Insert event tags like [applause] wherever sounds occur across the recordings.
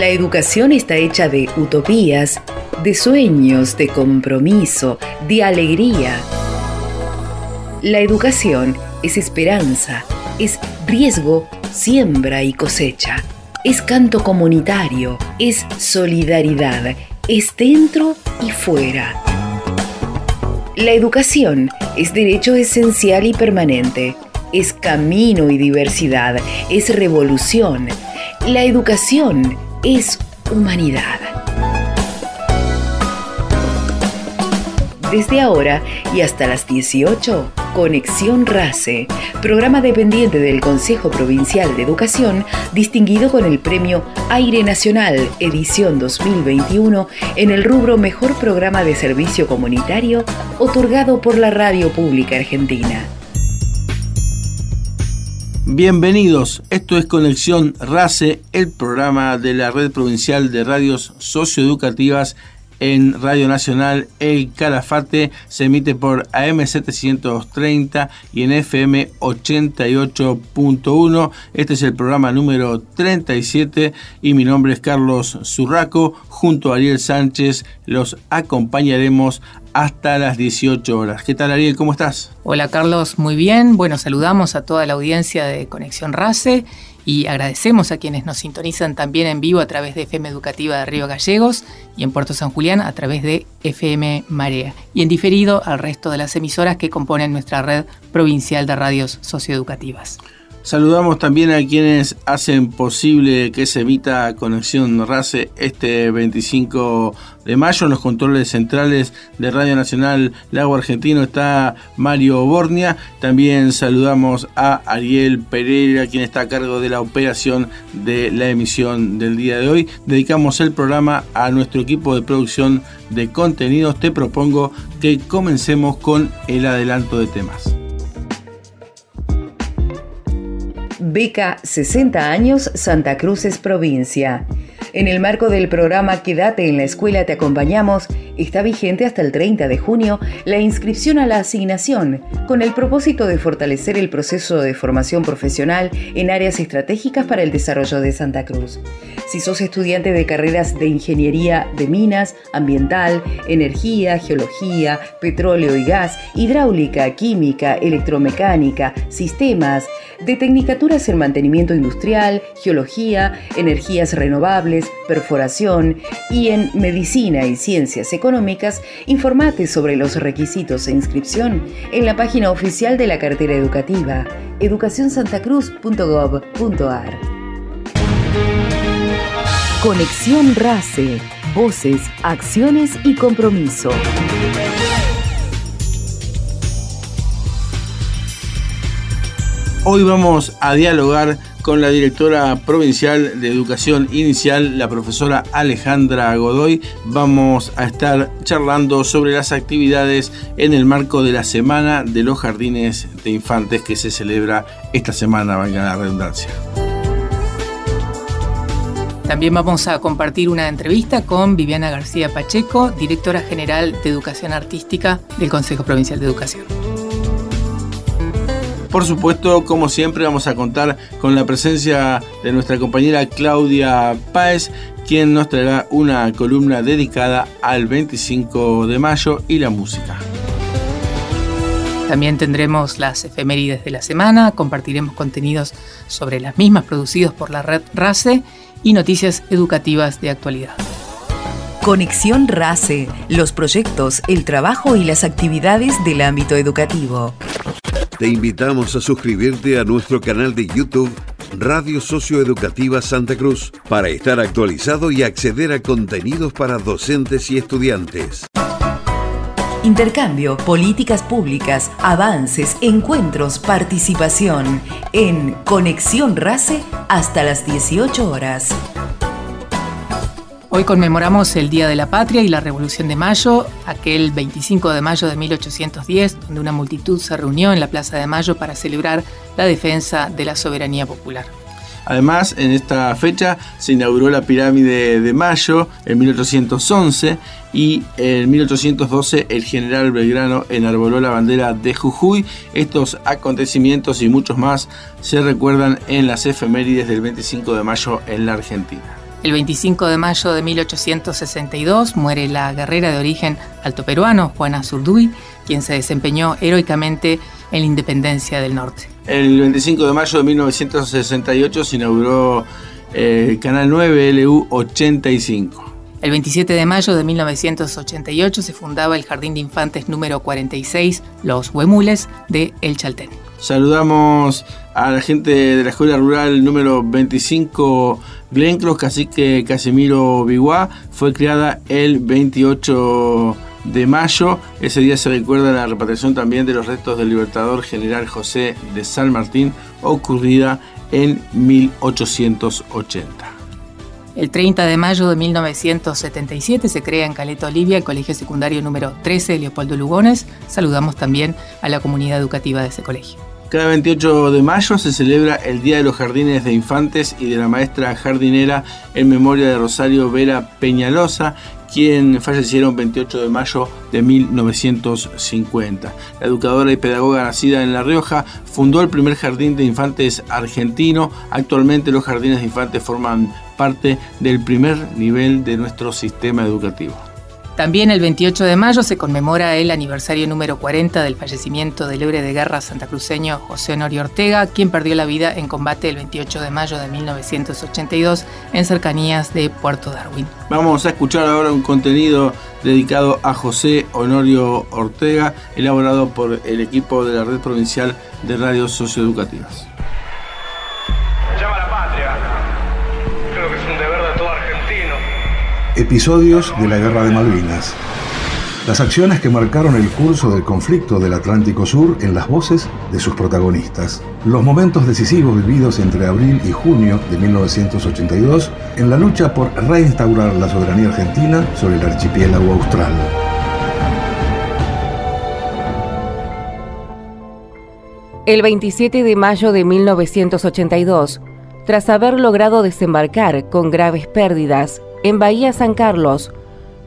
La educación está hecha de utopías, de sueños, de compromiso, de alegría. La educación es esperanza, es riesgo, siembra y cosecha. Es canto comunitario, es solidaridad, es dentro y fuera. La educación es derecho esencial y permanente, es camino y diversidad, es revolución. La educación es humanidad. Desde ahora y hasta las 18, Conexión RACE, programa dependiente del Consejo Provincial de Educación, distinguido con el premio Aire Nacional edición 2021 en el rubro Mejor Programa de Servicio Comunitario, otorgado por la Radio Pública Argentina. Bienvenidos, esto es Conexión RACE, el programa de la Red Provincial de Radios Socioeducativas en Radio Nacional El Calafate, se emite por AM 730 y en FM 88.1. Este es el programa número 37 y mi nombre es Carlos Zurraco. Junto a Ariel Sánchez los acompañaremos hasta las 18 horas. ¿Qué tal Ariel? ¿Cómo estás? Hola Carlos, muy bien. Bueno, saludamos a toda la audiencia de Conexión RACE y agradecemos a quienes nos sintonizan también en vivo a través de FM Educativa de Río Gallegos y en Puerto San Julián a través de FM Marea y en diferido al resto de las emisoras que componen nuestra red provincial de radios socioeducativas. Saludamos también a quienes hacen posible que se emita Conexión RACE este 25 de mayo. En los controles centrales de Radio Nacional Lago Argentino está Mario Bornia. También saludamos a Ariel Pereira, quien está a cargo de la operación de la emisión del día de hoy. Dedicamos el programa a nuestro equipo de producción de contenidos. Te propongo que comencemos con el adelanto de temas. Beca 60 años Santa Cruz es provincia. En el marco del programa Quédate en la escuela te acompañamos, está vigente hasta el 30 de junio la inscripción a la asignación, con el propósito de fortalecer el proceso de formación profesional en áreas estratégicas para el desarrollo de Santa Cruz. Si sos estudiante de carreras de ingeniería de minas, ambiental, energía, geología, petróleo y gas, hidráulica, química, electromecánica, sistemas, de tecnicaturas en mantenimiento industrial, geología, energías renovables, perforación y en medicina y ciencias económicas, informate sobre los requisitos e inscripción en la página oficial de la cartera educativa educacionsantacruz.gov.ar. Conexión RACE. Voces, acciones y compromiso. Hoy vamos a dialogar con la directora provincial de educación inicial, la profesora Alejandra Godoy. Vamos a estar charlando sobre las actividades en el marco de la Semana de los Jardines de Infantes que se celebra esta semana, valga la redundancia. También vamos a compartir una entrevista con Viviana García Pacheco, directora general de Educación Artística del Consejo Provincial de Educación. Por supuesto, como siempre, vamos a contar con la presencia de nuestra compañera Claudia Páez, quien nos traerá una columna dedicada al 25 de mayo y la música. También tendremos las efemérides de la semana, compartiremos contenidos sobre las mismas producidos por la red RACE y noticias educativas de actualidad. Conexión RACE, los proyectos, el trabajo y las actividades del ámbito educativo. Te invitamos a suscribirte a nuestro canal de YouTube Radio Socioeducativa Santa Cruz para estar actualizado y acceder a contenidos para docentes y estudiantes. Intercambio, políticas públicas, avances, encuentros, participación en Conexión RACE hasta las 18 horas. Hoy conmemoramos el Día de la Patria y la Revolución de Mayo, aquel 25 de mayo de 1810, donde una multitud se reunió en la Plaza de Mayo para celebrar la defensa de la soberanía popular. Además, en esta fecha se inauguró la pirámide de Mayo en 1811 y en 1812 el general Belgrano enarboló la bandera de Jujuy. Estos acontecimientos y muchos más se recuerdan en las efemérides del 25 de mayo en la Argentina. El 25 de mayo de 1862 muere la guerrera de origen altoperuano Juana Zurduy, quien se desempeñó heroicamente en la independencia del norte. El 25 de mayo de 1968 se inauguró eh, el Canal 9 LU 85. El 27 de mayo de 1988 se fundaba el Jardín de Infantes número 46, Los Huemules, de El Chaltén. Saludamos a la gente de la Escuela Rural número 25 Glenclos, Cacique Casimiro Biguá. Fue creada el 28 de mayo. Ese día se recuerda la repatriación también de los restos del libertador general José de San Martín, ocurrida en 1880. El 30 de mayo de 1977 se crea en Caleta Olivia el Colegio Secundario número 13 Leopoldo Lugones. Saludamos también a la comunidad educativa de ese colegio. Cada 28 de mayo se celebra el Día de los Jardines de Infantes y de la maestra jardinera en memoria de Rosario Vera Peñalosa, quien fallecieron 28 de mayo de 1950. La educadora y pedagoga nacida en La Rioja fundó el primer jardín de infantes argentino. Actualmente los jardines de infantes forman parte del primer nivel de nuestro sistema educativo. También el 28 de mayo se conmemora el aniversario número 40 del fallecimiento del héroe de guerra santacruceño José Honorio Ortega, quien perdió la vida en combate el 28 de mayo de 1982 en cercanías de Puerto Darwin. Vamos a escuchar ahora un contenido dedicado a José Honorio Ortega, elaborado por el equipo de la Red Provincial de Radios Socioeducativas. Episodios de la Guerra de Malvinas. Las acciones que marcaron el curso del conflicto del Atlántico Sur en las voces de sus protagonistas. Los momentos decisivos vividos entre abril y junio de 1982 en la lucha por reinstaurar la soberanía argentina sobre el archipiélago austral. El 27 de mayo de 1982, tras haber logrado desembarcar con graves pérdidas en Bahía San Carlos,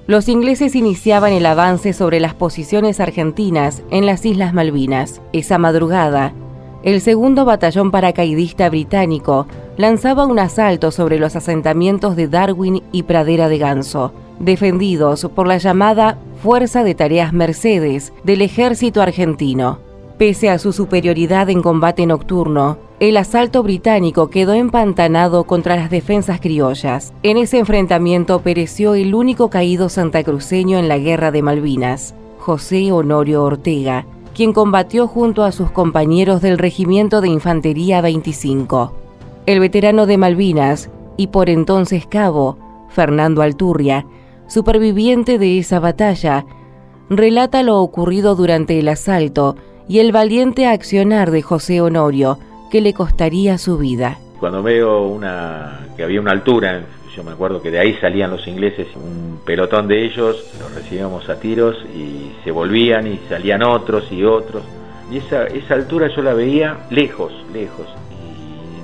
los ingleses iniciaban el avance sobre las posiciones argentinas en las Islas Malvinas. Esa madrugada, el segundo batallón paracaidista británico lanzaba un asalto sobre los asentamientos de Darwin y Pradera de Ganso, defendidos por la llamada Fuerza de Tareas Mercedes del ejército argentino. Pese a su superioridad en combate nocturno, el asalto británico quedó empantanado contra las defensas criollas. En ese enfrentamiento pereció el único caído santacruceño en la Guerra de Malvinas, José Honorio Ortega, quien combatió junto a sus compañeros del Regimiento de Infantería 25. El veterano de Malvinas, y por entonces cabo, Fernando Alturria, superviviente de esa batalla, relata lo ocurrido durante el asalto y el valiente accionar de José Honorio, que le costaría su vida. Cuando veo una que había una altura, yo me acuerdo que de ahí salían los ingleses, un pelotón de ellos, los recibíamos a tiros y se volvían y salían otros y otros. Y esa, esa altura yo la veía lejos, lejos,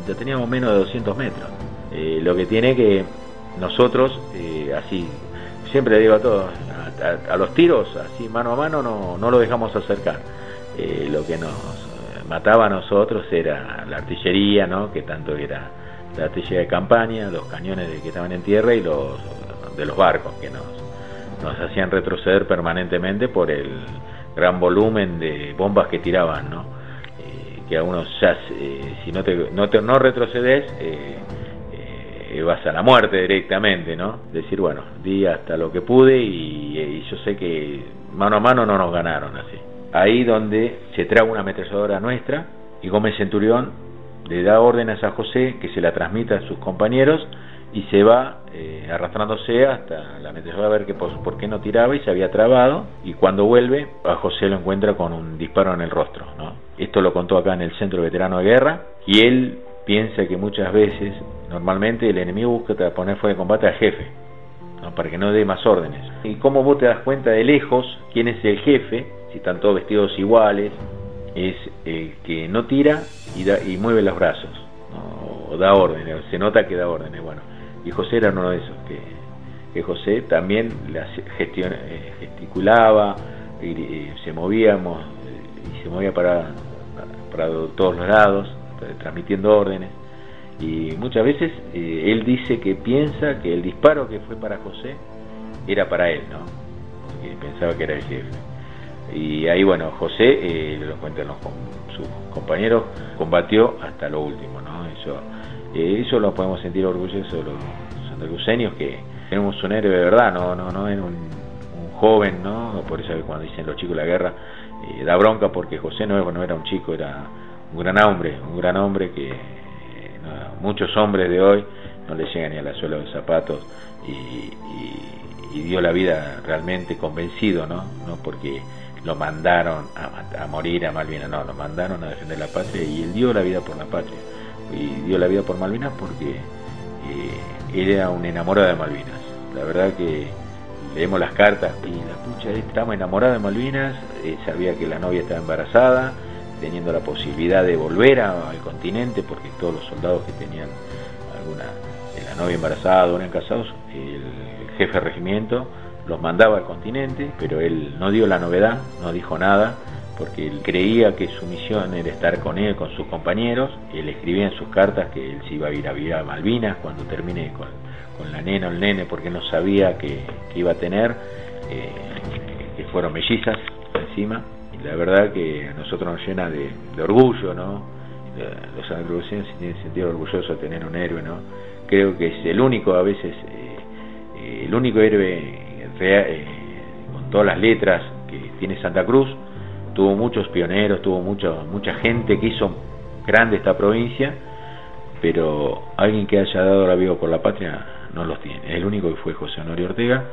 y teníamos menos de 200 metros. Eh, lo que tiene que nosotros, eh, así, siempre digo a todos, a, los tiros, así mano a mano, no, no lo dejamos acercar. Eh, lo que nos mataba a nosotros era la artillería, ¿no? que tanto era la artillería de campaña, los cañones de que estaban en tierra y los de los barcos que nos, nos hacían retroceder permanentemente por el gran volumen de bombas que tiraban, ¿no? Eh, que a uno ya, eh, si no te, no, te, no retrocedes, eh, vas a la muerte directamente, ¿no? Decir, bueno, di hasta lo que pude y, y yo sé que mano a mano no nos ganaron así ahí donde se trae una ametralladora nuestra y Gómez Centurión le da órdenes a José que se la transmita a sus compañeros y se va eh, arrastrándose hasta la ametralladora a ver que por, qué no tiraba y se había trabado y cuando vuelve a José lo encuentra con un disparo en el rostro. ¿no? Esto lo contó acá en el Centro Veterano de Guerra y él piensa que muchas veces, normalmente el enemigo busca poner fuera de combate al jefe, ¿no? para que no dé más órdenes. Y cómo vos te das cuenta de lejos quién es el jefe si están todos vestidos iguales, es el que no tira y, da, y mueve los brazos, o da órdenes, se nota que da órdenes. Bueno, y José era uno de esos, que, José también eh, gesticulaba, se movíamos, y se movía para, para todos los lados, transmitiendo órdenes. Y muchas veces eh, él dice que piensa que el disparo que fue para José era para él, ¿no? Porque pensaba que era el jefe. Y ahí, bueno, José, eh, lo cuentan con sus compañeros, combatió hasta lo último, ¿no? Eso, eh, eso lo podemos sentir orgullosos los santacruceños, que tenemos un héroe de verdad, no, no, no en un, joven, ¿no? Por eso cuando dicen los chicos la guerra, eh, da bronca porque José no, no era un chico, era un gran hombre, un gran hombre que muchos hombres de hoy no le llegan ni a la suela de zapatos y, dio la vida realmente convencido, ¿no? No porque lo mandaron a, morir a Malvinas, no, lo mandaron a defender la patria y él dio la vida por la patria. Y dio la vida por Malvinas porque eh, era un enamorado de Malvinas. La verdad que leemos las cartas y la pucha, estamos enamorados de Malvinas, eh, sabía que la novia estaba embarazada, teniendo la posibilidad de volver al continente, porque todos los soldados que tenían alguna, la novia embarazada eran casados, el jefe de regimiento los mandaba al continente, pero él no dio la novedad, no dijo nada, porque él creía que su misión era estar con él, con sus compañeros, él escribía en sus cartas que él se iba a ir a vivir a Malvinas cuando termine con, la nena o el nene, porque no sabía que, iba a tener, eh, que fueron mellizas encima, la verdad que a nosotros nos llena de, orgullo, ¿no? Los se tienen sentido orgulloso de tener un héroe, ¿no? Creo que es el único, a veces, eh, eh, el único héroe eh, con todas las letras que tiene Santa Cruz, tuvo muchos pioneros, tuvo mucho, mucha gente que hizo grande esta provincia, pero alguien que haya dado la vida por la patria no los tiene. El único que fue José Honorio Ortega,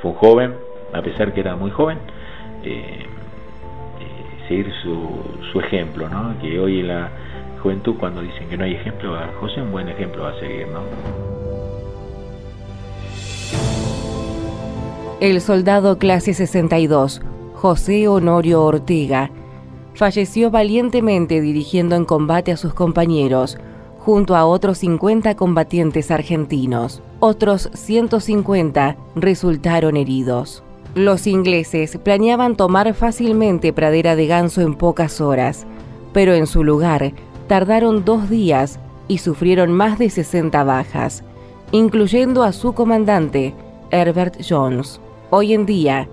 fue un joven, a pesar que era muy joven, eh, eh, seguir su, su ejemplo, ¿no? que hoy en la juventud cuando dicen que no hay ejemplo, José un buen ejemplo a seguir. ¿no? El soldado clase 62, José Honorio Ortega, falleció valientemente dirigiendo en combate a sus compañeros, junto a otros 50 combatientes argentinos. Otros 150 resultaron heridos. Los ingleses planeaban tomar fácilmente Pradera de Ganso en pocas horas, pero en su lugar tardaron dos días y sufrieron más de 60 bajas, incluyendo a su comandante, Herbert Jones. Hoy en día,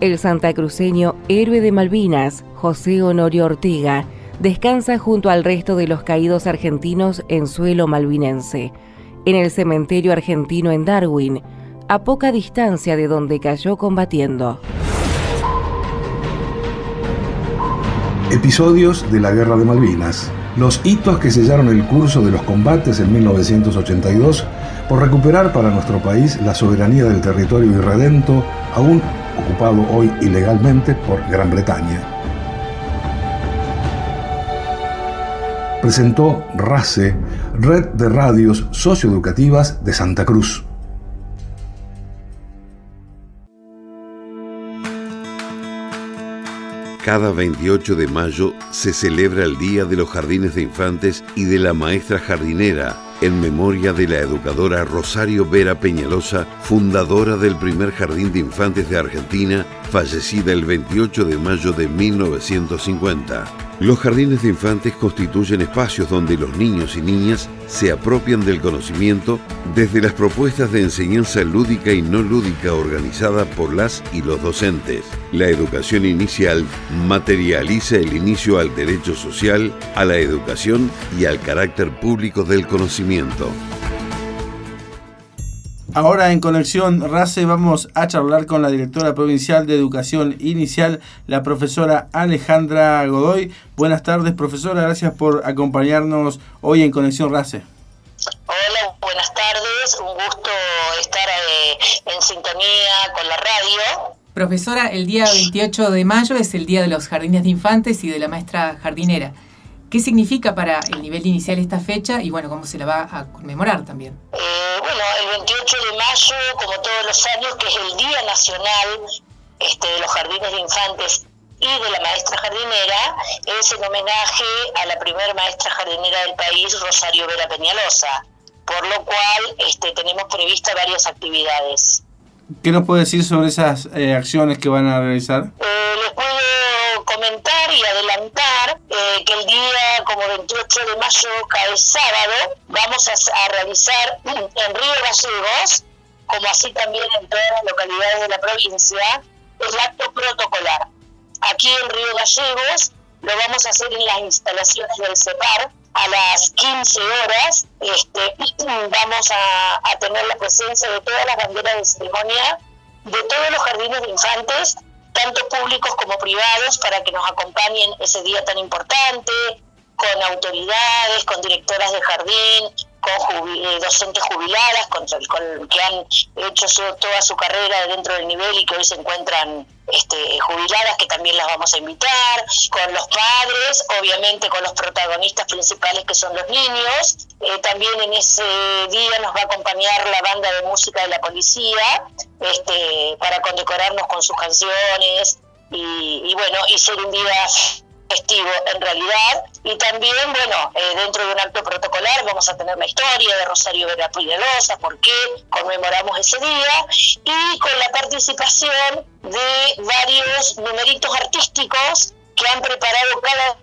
el santacruceño héroe de Malvinas, José Honorio Ortega, descansa junto al resto de los caídos argentinos en suelo malvinense, en el cementerio argentino en Darwin, a poca distancia de donde cayó combatiendo. Episodios de la Guerra de Malvinas. Los hitos que sellaron el curso de los combates en 1982 por recuperar para nuestro país la soberanía del territorio irredento, aún ocupado hoy ilegalmente por Gran Bretaña. Presentó RACE, Red de Radios Socioeducativas de Santa Cruz. Cada 28 de mayo se celebra el Día de los Jardines de Infantes y de la Maestra Jardinera en memoria de la educadora Rosario Vera Peñalosa, fundadora del primer jardín de infantes de Argentina, fallecida el 28 de mayo de 1950. Los jardines de infantes constituyen espacios donde los niños y niñas se apropian del conocimiento desde las propuestas de enseñanza lúdica y no lúdica organizada por las y los docentes. La educación inicial materializa el inicio al derecho social, a la educación y al carácter público del conocimiento. Ahora en Conexión RACE vamos a charlar con la directora provincial de Educación Inicial, la profesora Alejandra Godoy. Buenas tardes, profesora, gracias por acompañarnos hoy en Conexión RACE. Hola, buenas tardes, un gusto estar eh, en sintonía con la radio. Profesora, el día 28 de mayo es el Día de los Jardines de Infantes y de la Maestra Jardinera. ¿Qué significa para el nivel inicial esta fecha y bueno, cómo se la va a conmemorar también? Eh, bueno, el 28 de mayo, como todos los años, que es el Día Nacional este, de los Jardines de Infantes y de la maestra jardinera, es en homenaje a la primera maestra jardinera del país, Rosario Vera Peñalosa, por lo cual este, tenemos previstas varias actividades. ¿Qué nos puede decir sobre esas eh, acciones que van a realizar? Eh, 28 de mayo cae sábado, vamos a, realizar en Río Gallegos, como así también en todas las localidades de la provincia, el acto protocolar. Aquí en Río Gallegos lo vamos a hacer en las instalaciones del CEPAR a las 15 horas. Este, vamos a, a tener la presencia de todas las banderas de ceremonia de todos los jardines de infantes tanto públicos como privados, para que nos acompañen ese día tan importante, con autoridades, con directoras de jardín, con eh, docentes jubiladas, con, que han hecho toda su carrera dentro del nivel y que hoy se encuentran este, jubiladas, que también las vamos a invitar, con los padres, obviamente con los protagonistas principales que son los niños. Eh, también en ese día nos va a acompañar la banda de música de la policía este, para condecorarnos con sus canciones y, y bueno, y ser un día festivo en realidad. Y también, bueno, eh, dentro de un acto protocolar vamos a tener la historia de Rosario Vera Peñalosa, por qué conmemoramos ese día, y con la participación de varios numeritos artísticos que han preparado cada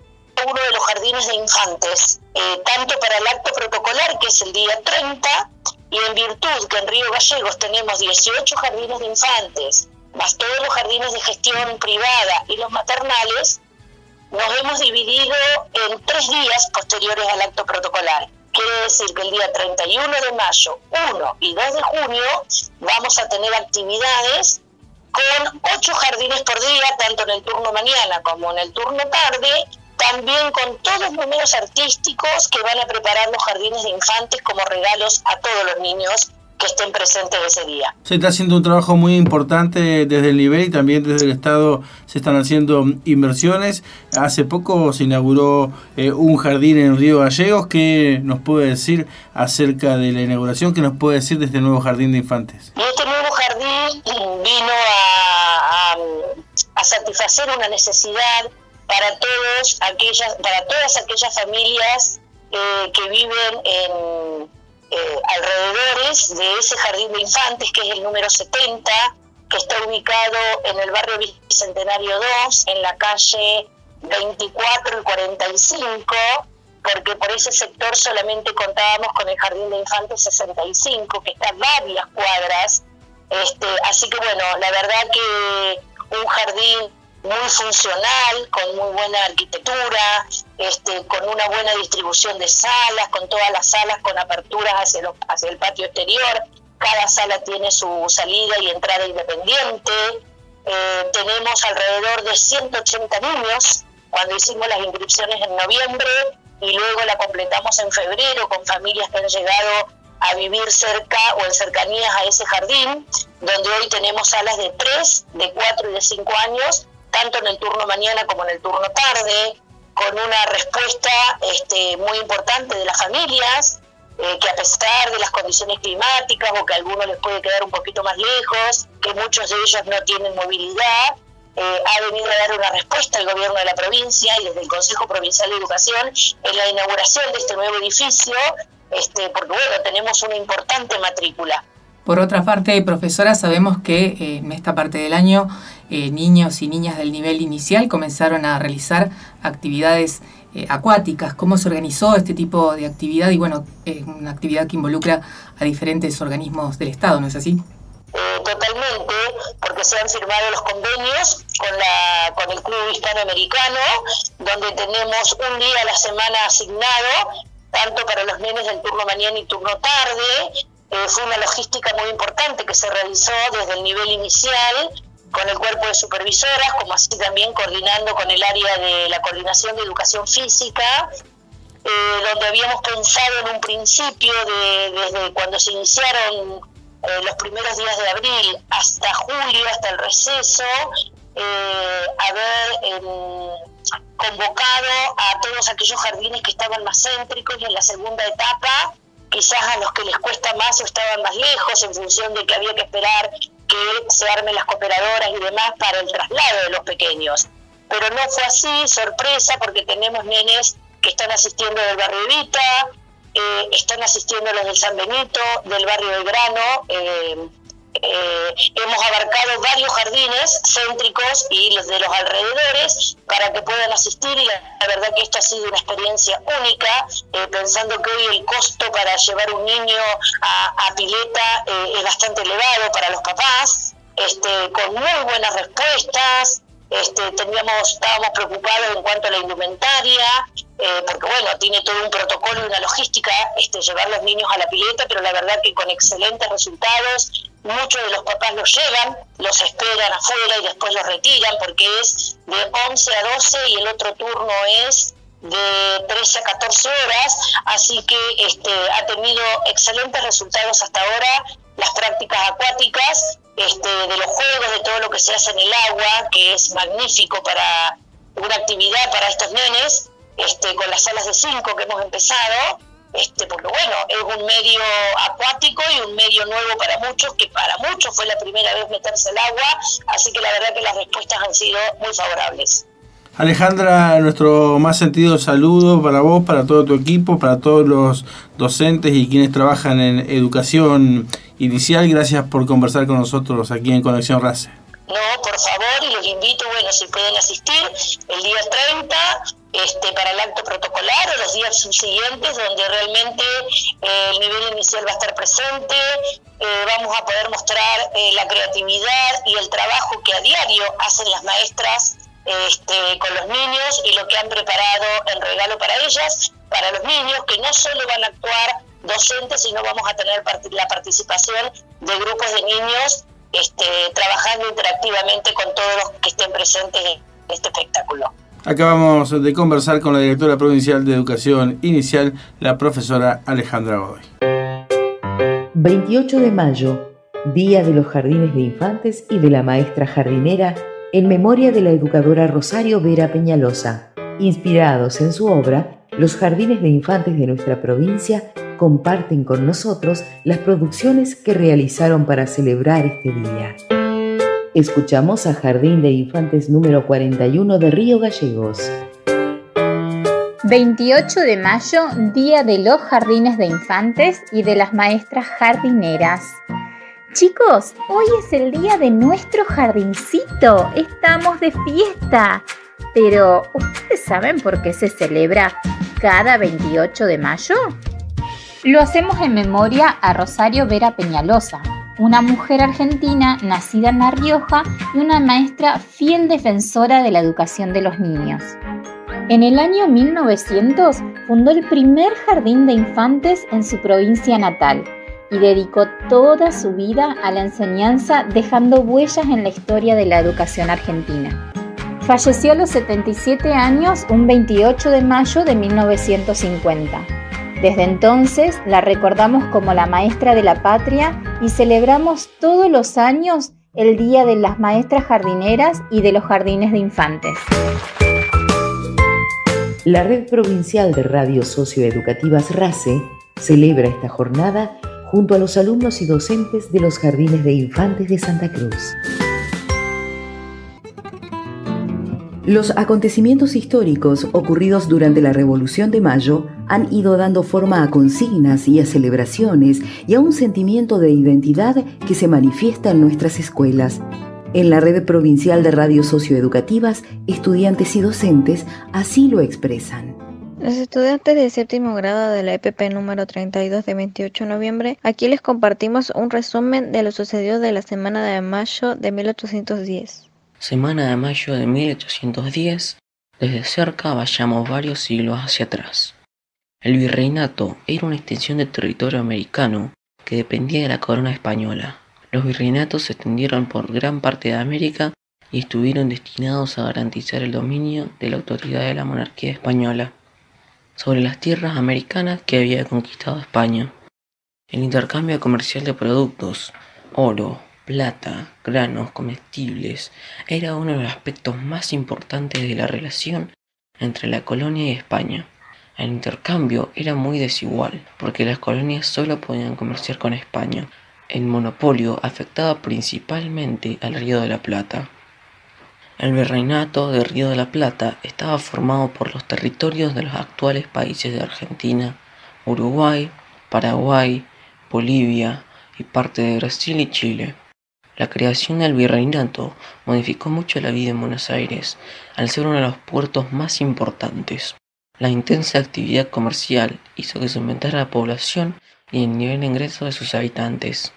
uno de los jardines de infantes, eh, tanto para el acto protocolar, que es el día 30, y en virtud que en Río Gallegos tenemos 18 jardines de infantes, más todos los jardines de gestión privada y los maternales, nos hemos dividido en tres días posteriores al acto protocolar. Quiere decir que el día 31 de mayo, 1 y 2 de junio vamos a tener actividades con ocho jardines por día, tanto en el turno mañana como en el turno tarde, también con todos los números artísticos que van a preparar los jardines de infantes como regalos a todos los niños que estén presentes ese día. Se está haciendo un trabajo muy importante desde el nivel y también desde el Estado se están haciendo inversiones. Hace poco se inauguró eh, un jardín en Río Gallegos. ¿Qué nos puede decir acerca de la inauguración? ¿Qué nos puede decir de este nuevo jardín de infantes? Este nuevo jardín vino a, a satisfacer una necesidad para todos aquellas, para todas aquellas familias eh, que viven en eh, alrededores de ese jardín de infantes, que es el número 70, que está ubicado en el barrio Bicentenario 2, en la calle 24 y 45, porque por ese sector solamente contábamos con el jardín de infantes 65, que está a varias cuadras. Este, así que bueno, la verdad que un jardín muy funcional, con muy buena arquitectura, este, con una buena distribución de salas, con todas las salas con aperturas hacia, hacia el patio exterior. Cada sala tiene su salida y entrada independiente. Eh, tenemos alrededor de 180 niños cuando hicimos las inscripciones en noviembre y luego la completamos en febrero con familias que han llegado a vivir cerca o en cercanías a ese jardín, donde hoy tenemos salas de 3, de 4 y de 5 años tanto en el turno mañana como en el turno tarde, con una respuesta este, muy importante de las familias, eh, que a pesar de las condiciones climáticas o que a algunos les puede quedar un poquito más lejos, que muchos de ellos no tienen movilidad, eh, ha venido a dar una respuesta al gobierno de la provincia y desde el Consejo Provincial de Educación en la inauguración de este nuevo edificio, este, porque bueno, tenemos una importante matrícula. Por otra parte, profesora, sabemos que eh, en esta parte del año eh, niños y niñas del nivel inicial comenzaron a realizar actividades eh, acuáticas. ¿Cómo se organizó este tipo de actividad? Y bueno, es una actividad que involucra a diferentes organismos del Estado, ¿no es así? totalmente, porque se han firmado los convenios con, la, el Club Hispanoamericano, donde tenemos un día a la semana asignado, tanto para los nenes del turno mañana y turno tarde, eh, fue una logística muy importante que se realizó desde el nivel inicial con el cuerpo de supervisoras, como así también coordinando con el área de la coordinación de educación física, eh, donde habíamos pensado en un principio, de, desde cuando se iniciaron eh, los primeros días de abril hasta julio, hasta el receso, haber em, convocado a todos aquellos jardines que estaban más céntricos y en la segunda etapa quizás a los que les cuesta más o estaban más lejos en función de que había que esperar que se armen las cooperadoras y demás para el traslado de los pequeños. Pero no fue así, sorpresa, porque tenemos nenes que están asistiendo del barrio Evita, eh, están asistiendo los del San Benito, del barrio del Grano, eh, eh, hemos abarcado varios jardines céntricos y los de los alrededores para que puedan asistir y la, verdad que esto ha sido una experiencia única, eh, pensando que hoy el costo para llevar un niño a, pileta eh, es bastante elevado para los papás, este, con muy buenas respuestas, este, teníamos, estábamos preocupados en cuanto a la indumentaria, eh, porque bueno, tiene todo un protocolo y una logística este, llevar los niños a la pileta, pero la verdad que con excelentes resultados, muchos de los papás los llevan, los esperan afuera y después los retiran, porque es de 11 a 12 y el otro turno es de 13 a 14 horas, así que este, ha tenido excelentes resultados hasta ahora las prácticas acuáticas este, de los juegos, de todo lo que se hace en el agua, que es magnífico para una actividad para estos nenes, este, con las salas de cinco que hemos empezado, este, porque bueno, es un medio acuático y un medio nuevo para muchos, que para muchos fue la primera vez meterse al agua, así que la verdad que las respuestas han sido muy favorables. Alejandra, nuestro más sentido saludo para vos, para todo tu equipo, para todos los docentes y quienes trabajan en educación inicial. Gracias por conversar con nosotros aquí en Conexión RACE. No, por favor, y los invito, bueno, si pueden asistir el día 30 este, para el acto protocolar o los días subsiguientes, donde realmente eh, el nivel inicial va a estar presente, eh, vamos a poder mostrar eh, la creatividad y el trabajo que a diario hacen las maestras este, con los niños y lo que han preparado en regalo para ellas, para los niños, que no solo van a actuar docentes, sino vamos a tener la participación de grupos de niños este, trabajando interactivamente con todos los que estén presentes en este espectáculo. Acabamos de conversar con la directora provincial de Educación Inicial, la profesora Alejandra Godoy. 28 de mayo, Día de los Jardines de Infantes y de la Maestra Jardinera en memoria de la educadora Rosario Vera Peñalosa. Inspirados en su obra, los jardines de infantes de nuestra provincia comparten con nosotros las producciones que realizaron para celebrar este día. Escuchamos a Jardín de Infantes número 41 de Río Gallegos. 28 de mayo, Día de los Jardines de Infantes y de las Maestras Jardineras. Chicos, hoy es el día de nuestro jardincito. Estamos de fiesta. Pero, ¿ustedes saben por qué se celebra cada 28 de mayo? Lo hacemos en memoria a Rosario Vera Peñalosa, una mujer argentina nacida en La Rioja y una maestra fiel defensora de la educación de los niños. En el año 1900 fundó el primer jardín de infantes en su provincia natal y dedicó toda su vida a la enseñanza dejando huellas en la historia de la educación argentina. Falleció a los 77 años un 28 de mayo de 1950. Desde entonces la recordamos como la maestra de la patria y celebramos todos los años el Día de las Maestras Jardineras y de los Jardines de Infantes. La Red Provincial de Radios Socioeducativas RACE celebra esta jornada junto a los alumnos y docentes de los jardines de infantes de Santa Cruz. Los acontecimientos históricos ocurridos durante la Revolución de Mayo han ido dando forma a consignas y a celebraciones y a un sentimiento de identidad que se manifiesta en nuestras escuelas. En la red provincial de radios socioeducativas, estudiantes y docentes así lo expresan. Los estudiantes de séptimo grado de la EPP número 32 de 28 de noviembre, aquí les compartimos un resumen de lo sucedido de la semana de mayo de 1810. Semana de mayo de 1810, desde cerca vayamos varios siglos hacia atrás. El virreinato era una extensión de territorio americano que dependía de la corona española. Los virreinatos se extendieron por gran parte de América y estuvieron destinados a garantizar el dominio de la autoridad de la monarquía española sobre las tierras americanas que había conquistado España. El intercambio comercial de productos, oro, plata, granos, comestibles, era uno de los aspectos más importantes de la relación entre la colonia y España. El intercambio era muy desigual, porque las colonias solo podían comerciar con España. El monopolio afectaba principalmente al Río de la Plata. El virreinato de Río de la Plata estaba formado por los territorios de los actuales países de Argentina, Uruguay, Paraguay, Bolivia y parte de Brasil y Chile. La creación del virreinato modificó mucho la vida en Buenos Aires, al ser uno de los puertos más importantes. La intensa actividad comercial hizo que se aumentara la población y el nivel de ingreso de sus habitantes.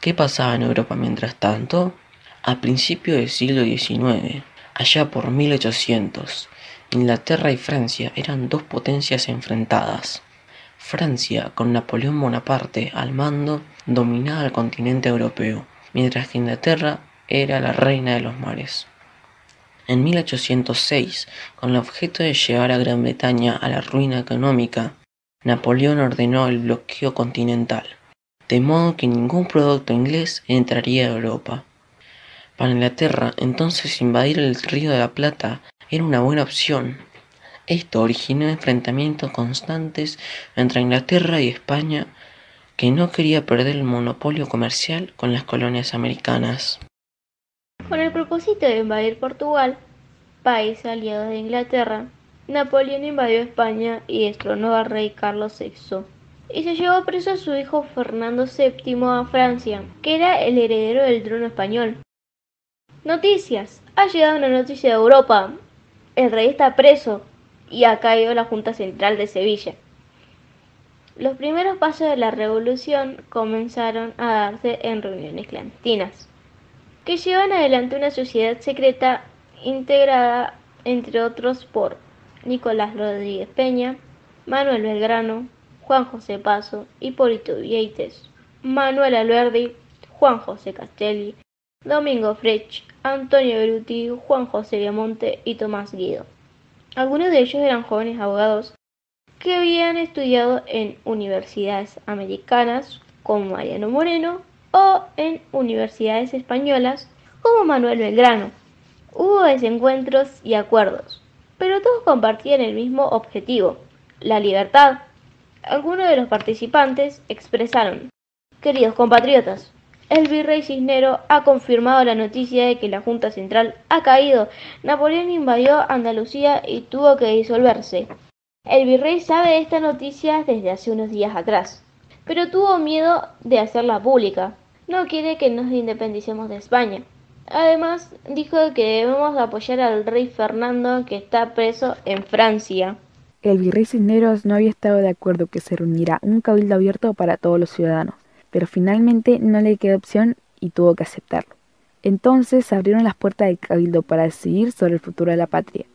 ¿Qué pasaba en Europa mientras tanto? A principios del siglo XIX, allá por 1800, Inglaterra y Francia eran dos potencias enfrentadas. Francia, con Napoleón Bonaparte al mando, dominaba el continente europeo, mientras que Inglaterra era la reina de los mares. En 1806, con el objeto de llevar a Gran Bretaña a la ruina económica, Napoleón ordenó el bloqueo continental, de modo que ningún producto inglés entraría a Europa. Para Inglaterra, entonces invadir el Río de la Plata era una buena opción. Esto originó enfrentamientos constantes entre Inglaterra y España, que no quería perder el monopolio comercial con las colonias americanas. Con el propósito de invadir Portugal, país aliado de Inglaterra, Napoleón invadió España y destronó al rey Carlos VI y se llevó preso a su hijo Fernando VII a Francia, que era el heredero del trono español. Noticias. Ha llegado una noticia de Europa. El rey está preso y ha caído la Junta Central de Sevilla. Los primeros pasos de la revolución comenzaron a darse en reuniones clandestinas, que llevan adelante una sociedad secreta integrada, entre otros, por Nicolás Rodríguez Peña, Manuel Belgrano, Juan José Paso, Hipólito Vieites, Manuel Alberdi, Juan José Castelli, Domingo Frech, Antonio Beruti, Juan José Viamonte y Tomás Guido. Algunos de ellos eran jóvenes abogados que habían estudiado en universidades americanas como Mariano Moreno o en universidades españolas como Manuel Belgrano. Hubo desencuentros y acuerdos, pero todos compartían el mismo objetivo, la libertad. Algunos de los participantes expresaron, queridos compatriotas, el virrey Cisnero ha confirmado la noticia de que la Junta Central ha caído. Napoleón invadió Andalucía y tuvo que disolverse. El virrey sabe esta noticia desde hace unos días atrás, pero tuvo miedo de hacerla pública. No quiere que nos independicemos de España. Además, dijo que debemos apoyar al rey Fernando que está preso en Francia. El virrey Cisneros no había estado de acuerdo que se reuniera un cabildo abierto para todos los ciudadanos, pero finalmente no le quedó opción y tuvo que aceptarlo. Entonces abrieron las puertas del cabildo para decidir sobre el futuro de la patria.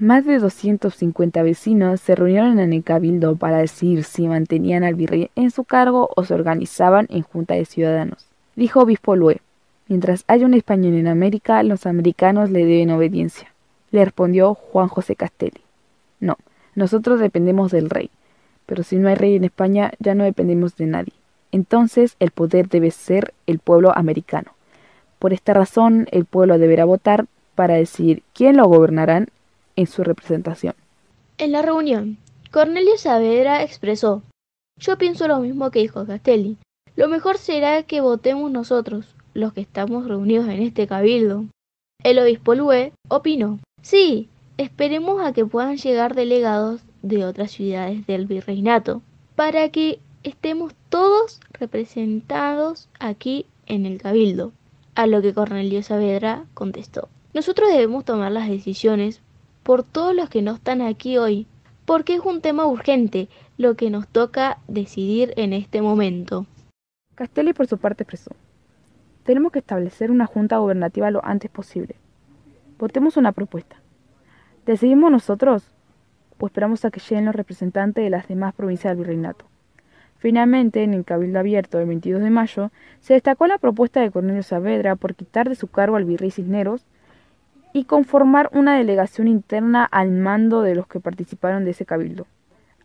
Más de 250 vecinos se reunieron en el cabildo para decidir si mantenían al virrey en su cargo o se organizaban en junta de ciudadanos. Dijo Obispo Lue, Mientras haya un español en América, los americanos le deben obediencia. Le respondió Juan José Castelli. No, nosotros dependemos del rey, pero si no hay rey en España ya no dependemos de nadie. Entonces el poder debe ser el pueblo americano. Por esta razón el pueblo deberá votar para decidir quién lo gobernarán en su representación. En la reunión, Cornelio Saavedra expresó, yo pienso lo mismo que dijo Castelli. Lo mejor será que votemos nosotros, los que estamos reunidos en este cabildo. El obispo Lue opinó, sí, esperemos a que puedan llegar delegados de otras ciudades del virreinato, para que estemos todos representados aquí en el cabildo. A lo que Cornelio Saavedra contestó, nosotros debemos tomar las decisiones por todos los que no están aquí hoy, porque es un tema urgente lo que nos toca decidir en este momento. Castelli por su parte expresó, tenemos que establecer una junta gubernativa lo antes posible. Votemos una propuesta. ¿Decidimos nosotros? O esperamos a que lleguen los representantes de las demás provincias del virreinato. Finalmente, en el Cabildo Abierto del 22 de mayo, se destacó la propuesta de Cornelio Saavedra por quitar de su cargo al virrey Cisneros y conformar una delegación interna al mando de los que participaron de ese cabildo,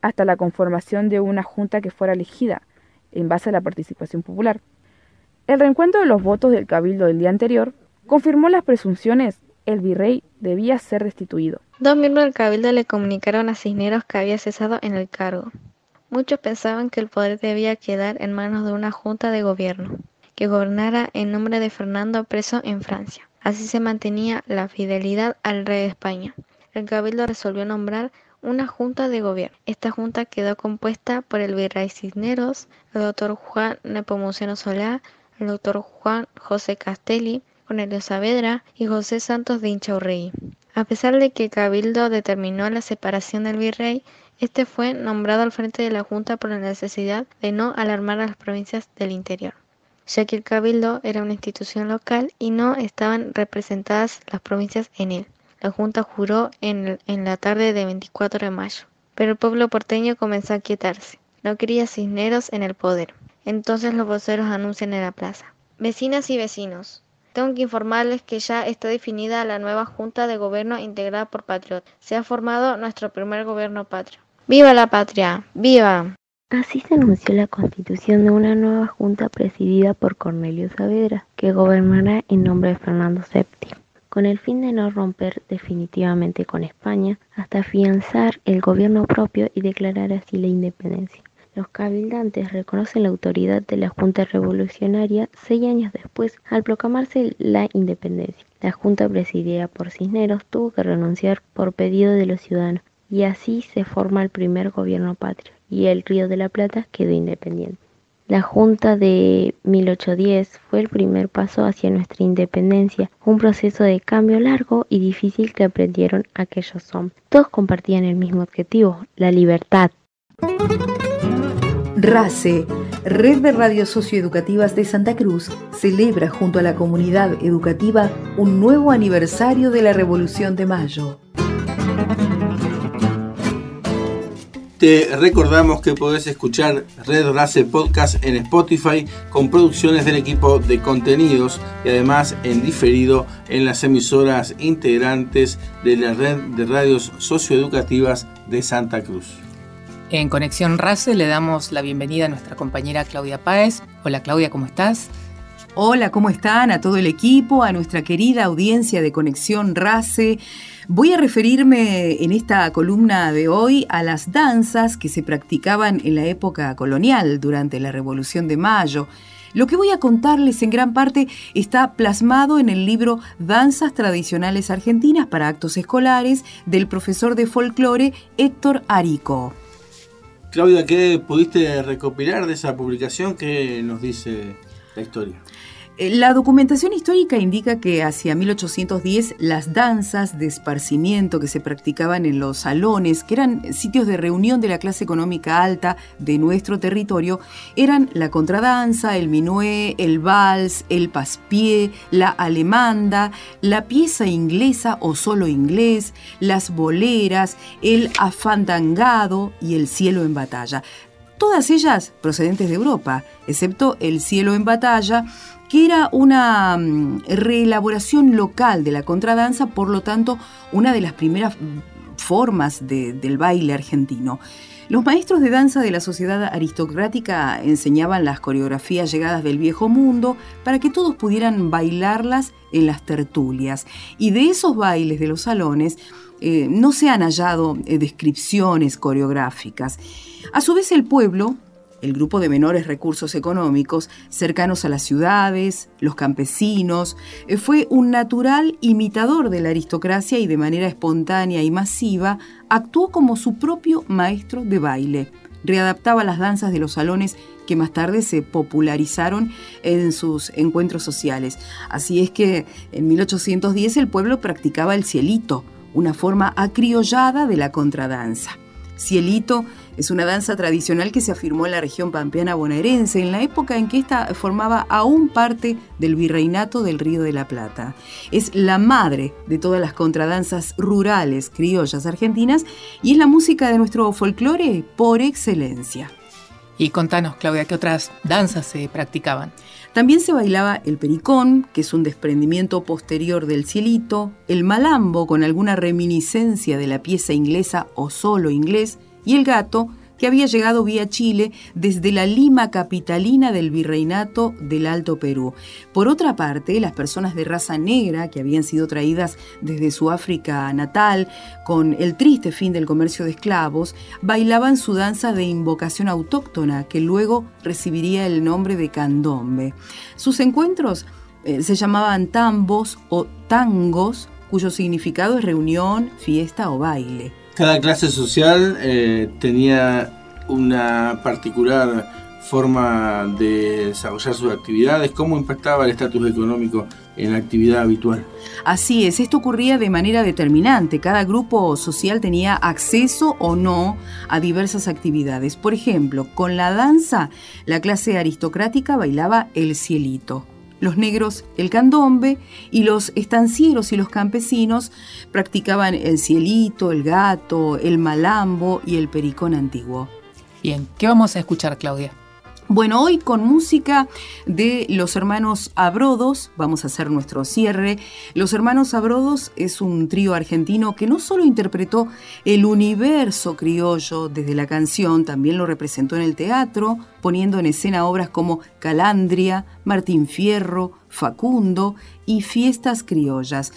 hasta la conformación de una junta que fuera elegida en base a la participación popular. El reencuentro de los votos del cabildo del día anterior confirmó las presunciones. El virrey debía ser destituido. Dos miembros del cabildo le comunicaron a Cisneros que había cesado en el cargo. Muchos pensaban que el poder debía quedar en manos de una junta de gobierno, que gobernara en nombre de Fernando preso en Francia. Así se mantenía la fidelidad al rey de España. El cabildo resolvió nombrar una junta de gobierno. Esta junta quedó compuesta por el virrey Cisneros, el doctor Juan Nepomuceno Solá, el doctor Juan José Castelli, Cornelio Saavedra y José Santos de Inchaurrey. A pesar de que el Cabildo determinó la separación del virrey, este fue nombrado al frente de la Junta por la necesidad de no alarmar a las provincias del interior, ya que el Cabildo era una institución local y no estaban representadas las provincias en él. La Junta juró en, en la tarde de 24 de mayo, pero el pueblo porteño comenzó a quietarse. No quería Cisneros en el poder. Entonces los voceros anuncian en la plaza. Vecinas y vecinos, tengo que informarles que ya está definida la nueva Junta de Gobierno integrada por Patriot. Se ha formado nuestro primer gobierno patrio. ¡Viva la patria! ¡Viva! Así se anunció la constitución de una nueva junta presidida por Cornelio Saavedra, que gobernará en nombre de Fernando VII, con el fin de no romper definitivamente con España hasta afianzar el gobierno propio y declarar así la independencia. Los cabildantes reconocen la autoridad de la Junta Revolucionaria seis años después, al proclamarse la independencia. La Junta presidida por Cisneros tuvo que renunciar por pedido de los ciudadanos, y así se forma el primer gobierno patrio y el Río de la Plata quedó independiente. La Junta de 1810 fue el primer paso hacia nuestra independencia, un proceso de cambio largo y difícil que aprendieron aquellos hombres. Todos compartían el mismo objetivo, la libertad. RACE, Red de Radios Socioeducativas de Santa Cruz, celebra junto a la comunidad educativa un nuevo aniversario de la Revolución de Mayo. Te recordamos que podés escuchar Red Race Podcast en Spotify con producciones del equipo de contenidos y además en diferido en las emisoras integrantes de la red de radios socioeducativas de Santa Cruz. En Conexión Race le damos la bienvenida a nuestra compañera Claudia Páez. Hola Claudia, ¿cómo estás? Hola, ¿cómo están? A todo el equipo, a nuestra querida audiencia de Conexión Race. Voy a referirme en esta columna de hoy a las danzas que se practicaban en la época colonial durante la Revolución de Mayo. Lo que voy a contarles en gran parte está plasmado en el libro Danzas Tradicionales Argentinas para Actos Escolares del profesor de folclore Héctor Arico. Claudia, ¿qué pudiste recopilar de esa publicación? ¿Qué nos dice la historia? Eh, la documentación histórica indica que hacia 1810 las danzas de esparcimiento que se practicaban en los salones, que eran sitios de reunión de la clase económica alta de nuestro territorio, eran la contradanza, el minué, el vals, el paspié, la alemanda, la pieza inglesa o solo inglés, las boleras, el afandangado y el cielo en batalla. Todas ellas procedentes de Europa, excepto el cielo en batalla, que era una mm, reelaboración local de la contradanza, por lo tanto, una de las primeras formas del baile argentino. Los maestros de danza de la sociedad aristocrática enseñaban las coreografías llegadas del viejo mundo para que todos pudieran bailarlas en las tertulias. Y de esos bailes de los salones eh, no se han hallado eh, descripciones coreográficas. A su vez el pueblo, el grupo de menores recursos económicos cercanos a las ciudades, los campesinos, eh, fue un natural imitador de la aristocracia y de manera espontánea y masiva actuó como su propio maestro de baile. Readaptaba las danzas de los salones que más tarde se popularizaron en sus encuentros sociales. Así es que en 1810 el pueblo practicaba el cielito, una forma acriollada de la contradanza. Cielito es una danza tradicional que se afirmó en la región pampeana bonaerense en la época en que ésta formaba aún parte del virreinato del Río de la Plata. Es la madre de todas las contradanzas rurales criollas argentinas y es la música de nuestro folclore por excelencia. Y contanos, Claudia, ¿qué otras danzas se practicaban? También se bailaba el pericón, que es un desprendimiento posterior del cielito, el malambo con alguna reminiscencia de la pieza inglesa o solo inglés, y el gato, que había llegado vía Chile desde la Lima capitalina del virreinato del Alto Perú. Por otra parte, las personas de raza negra que habían sido traídas desde su África natal con el triste fin del comercio de esclavos, bailaban su danza de invocación autóctona que luego recibiría el nombre de candombe. Sus encuentros eh, se llamaban tambos o tangos, cuyo significado es reunión, fiesta o baile. Cada clase social eh, tenía una particular forma de desarrollar sus actividades? ¿Cómo impactaba el estatus económico en la actividad habitual? Así es, esto ocurría de manera determinante. Cada grupo social tenía acceso o no a diversas actividades. Por ejemplo, con la danza, la clase aristocrática bailaba el cielito los negros el candombe y los estancieros y los campesinos practicaban el cielito, el gato, el malambo y el pericón antiguo. Bien, ¿qué vamos a escuchar, Claudia? Bueno, hoy con música de los hermanos Abrodos, vamos a hacer nuestro cierre. Los hermanos Abrodos es un trío argentino que no solo interpretó el universo criollo desde la canción, también lo representó en el teatro, poniendo en escena obras como Calandria, Martín Fierro, Facundo y Fiestas Criollas.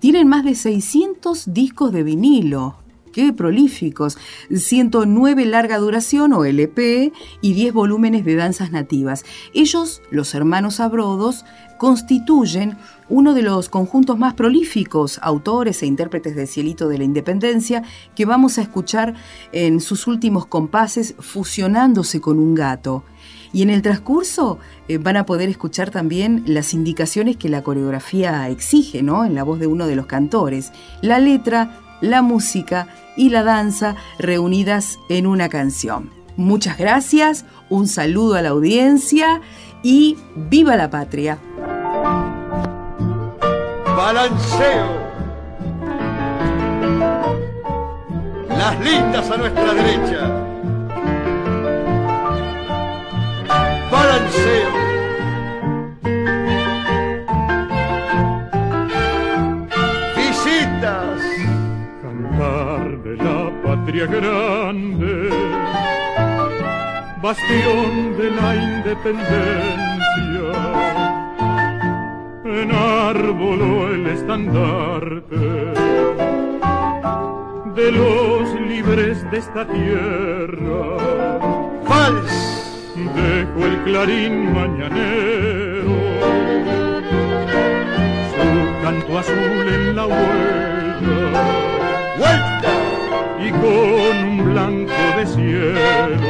Tienen más de 600 discos de vinilo, qué prolíficos, 109 larga duración o LP y 10 volúmenes de danzas nativas. Ellos, los hermanos Abrodos, constituyen uno de los conjuntos más prolíficos, autores e intérpretes de Cielito de la Independencia, que vamos a escuchar en sus últimos compases fusionándose con un gato. Y en el transcurso eh, van a poder escuchar también las indicaciones que la coreografía exige, ¿no? En la voz de uno de los cantores. La letra, la música y la danza reunidas en una canción. Muchas gracias, un saludo a la audiencia y viva la patria. Balanceo. Las lindas a nuestra derecha. Balanceo. Patria grande, bastión de la independencia, enarboló el estandarte de los libres de esta tierra. ¡Vals! Dejo el clarín mañanero, su canto azul en la huella. ¡Vuelta! Y con un blanco de cielo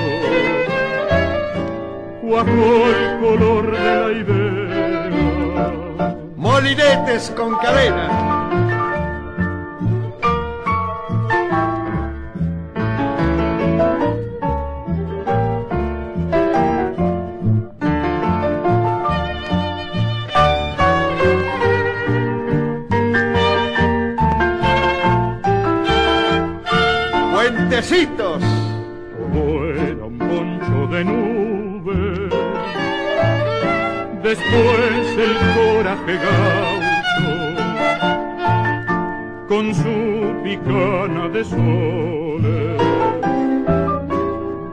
cuajó el color de la idea. Molinetes con cadena Todo era un poncho de nube. Después el coraje gaucho con su picana de soles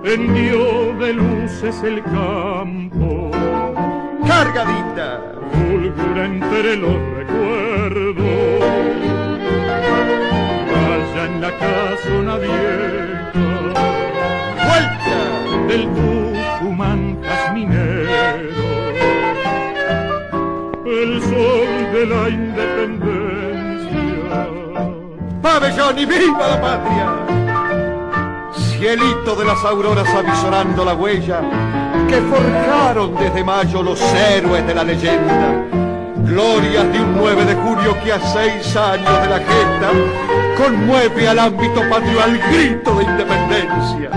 hendió de luces el campo. Cargadita, fulgura entre los La casona vieja, vuelta del Tucumán casminero, el sol de la independencia. Pabellón y viva la patria. Cielito de las auroras avisorando la huella que forjaron desde mayo los héroes de la leyenda. Glorias de un 9 de julio que a seis años de la gesta conmueve al ámbito patrio al grito de independencia.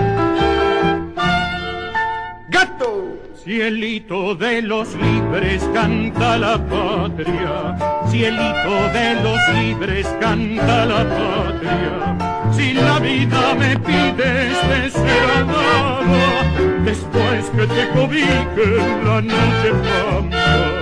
¡Gato! Cielito de los libres canta la patria, cielito de los libres canta la patria. Si la vida me pides te será dada, después que te cobije la noche pampa.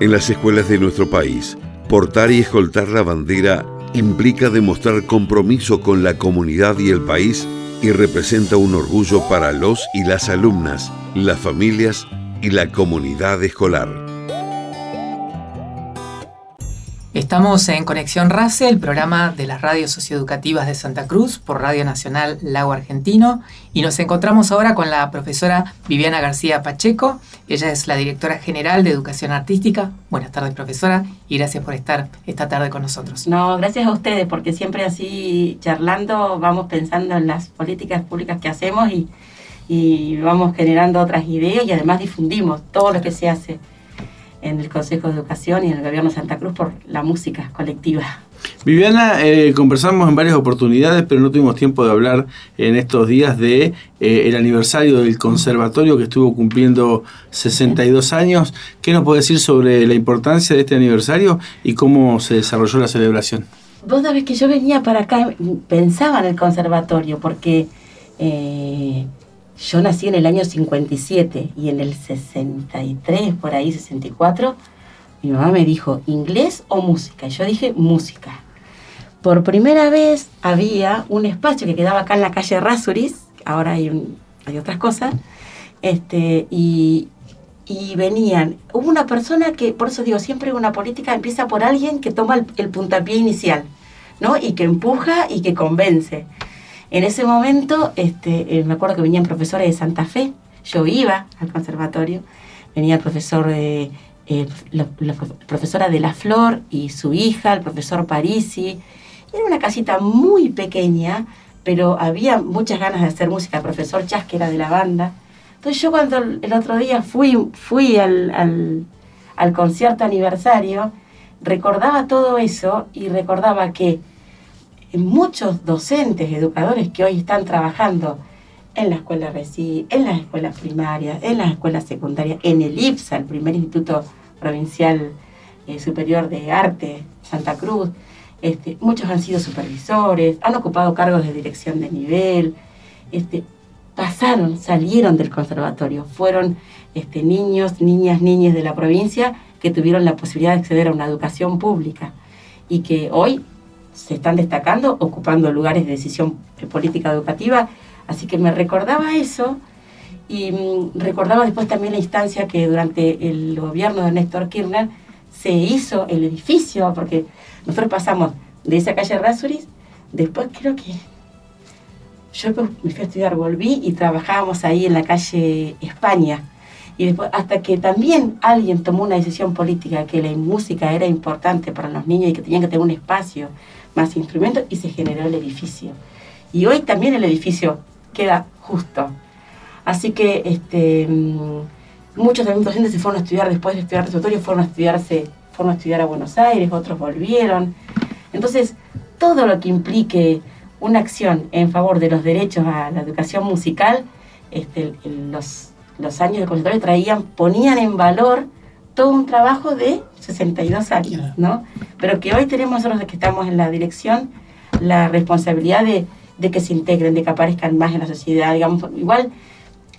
En las escuelas de nuestro país, portar y escoltar la bandera implica demostrar compromiso con la comunidad y el país y representa un orgullo para los y las alumnas, las familias y la comunidad escolar. Estamos en Conexión RACE, el programa de las radios socioeducativas de Santa Cruz por Radio Nacional Lago Argentino y nos encontramos ahora con la profesora Viviana García Pacheco. Ella es la directora general de Educación Artística. Buenas tardes, profesora, y gracias por estar esta tarde con nosotros. No, gracias a ustedes, porque siempre así charlando vamos pensando en las políticas públicas que hacemos y, y vamos generando otras ideas y además difundimos todo lo que se hace en el Consejo de Educación y en el Gobierno de Santa Cruz por la música colectiva. Viviana, eh, conversamos en varias oportunidades, pero no tuvimos tiempo de hablar en estos días de eh, el aniversario del conservatorio que estuvo cumpliendo 62 años. ¿Qué nos puede decir sobre la importancia de este aniversario y cómo se desarrolló la celebración? Vos sabés que yo venía para acá, pensaba en el conservatorio, porque eh, yo nací en el año 57 y en el 63, por ahí 64, mi mamá me dijo, ¿inglés o música? Y yo dije, música. Por primera vez había un espacio que quedaba acá en la calle Rasuris, ahora hay, hay otras cosas, este, y, y venían, hubo una persona que, por eso digo, siempre una política empieza por alguien que toma el, puntapié inicial, ¿no? Y que empuja y que convence. En ese momento, este, eh, me acuerdo que venían profesores de Santa Fe, yo iba al conservatorio, venía el profesor de, eh, la, profesora de La Flor y su hija, el profesor Parisi. Era una casita muy pequeña, pero había muchas ganas de hacer música. El profesor Chas, que era de la banda. Entonces yo cuando el otro día fui, fui al, al concierto aniversario, recordaba todo eso y recordaba que muchos docentes, educadores que hoy están trabajando en la escuela RECI, en las escuelas primarias, en las escuelas secundarias, en el IPSA, el primer Instituto Provincial eh, Superior de Arte, Santa Cruz. Este, muchos han sido supervisores, han ocupado cargos de dirección de nivel, este, pasaron, salieron del conservatorio, fueron este, niños, niñas, niñas de la provincia que tuvieron la posibilidad de acceder a una educación pública y que hoy se están destacando, ocupando lugares de decisión política educativa Así que me recordaba eso y mm, recordaba después también la instancia que durante el gobierno de Néstor Kirchner se hizo el edificio, porque nosotros pasamos de esa calle Rasuris, después creo que yo me fui a estudiar, volví y trabajábamos ahí en la calle España. Y después, hasta que también alguien tomó una decisión política que la música era importante para los niños y que tenían que tener un espacio, más instrumentos, y se generó el edificio. Y hoy también el edificio queda justo. Así que este, mm, muchos también docentes se fueron a estudiar después de estudiar conservatorio, fueron a estudiarse, fueron a estudiar a Buenos Aires, otros volvieron. Entonces, todo lo que implique una acción en favor de los derechos a la educación musical, este, los, los años de conservatorio traían, ponían en valor todo un trabajo de 62 años, ¿no? Pero que hoy tenemos nosotros que estamos en la dirección la responsabilidad de de que se integren, de que aparezcan más en la sociedad, digamos, igual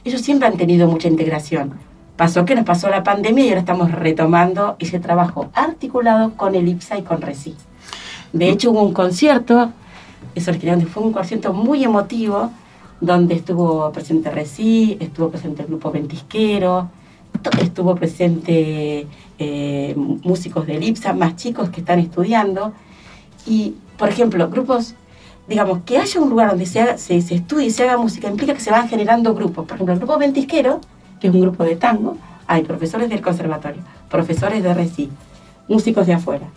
ellos siempre han tenido mucha integración. Pasó que nos pasó la pandemia y ahora estamos retomando ese trabajo articulado con el IPSA y con RECI. De hecho, hubo un concierto, eso fue un concierto muy emotivo, donde estuvo presente RECI, estuvo presente el grupo Ventisquero, estuvo presente eh, músicos del IPSA, más chicos que están estudiando. Y, por ejemplo, grupos digamos, que haya un lugar donde se, se, estudie y se haga música implica que se van generando grupos. Por ejemplo, el grupo Ventisquero, que es un grupo de tango, hay profesores del conservatorio, profesores de RECI, músicos de afuera.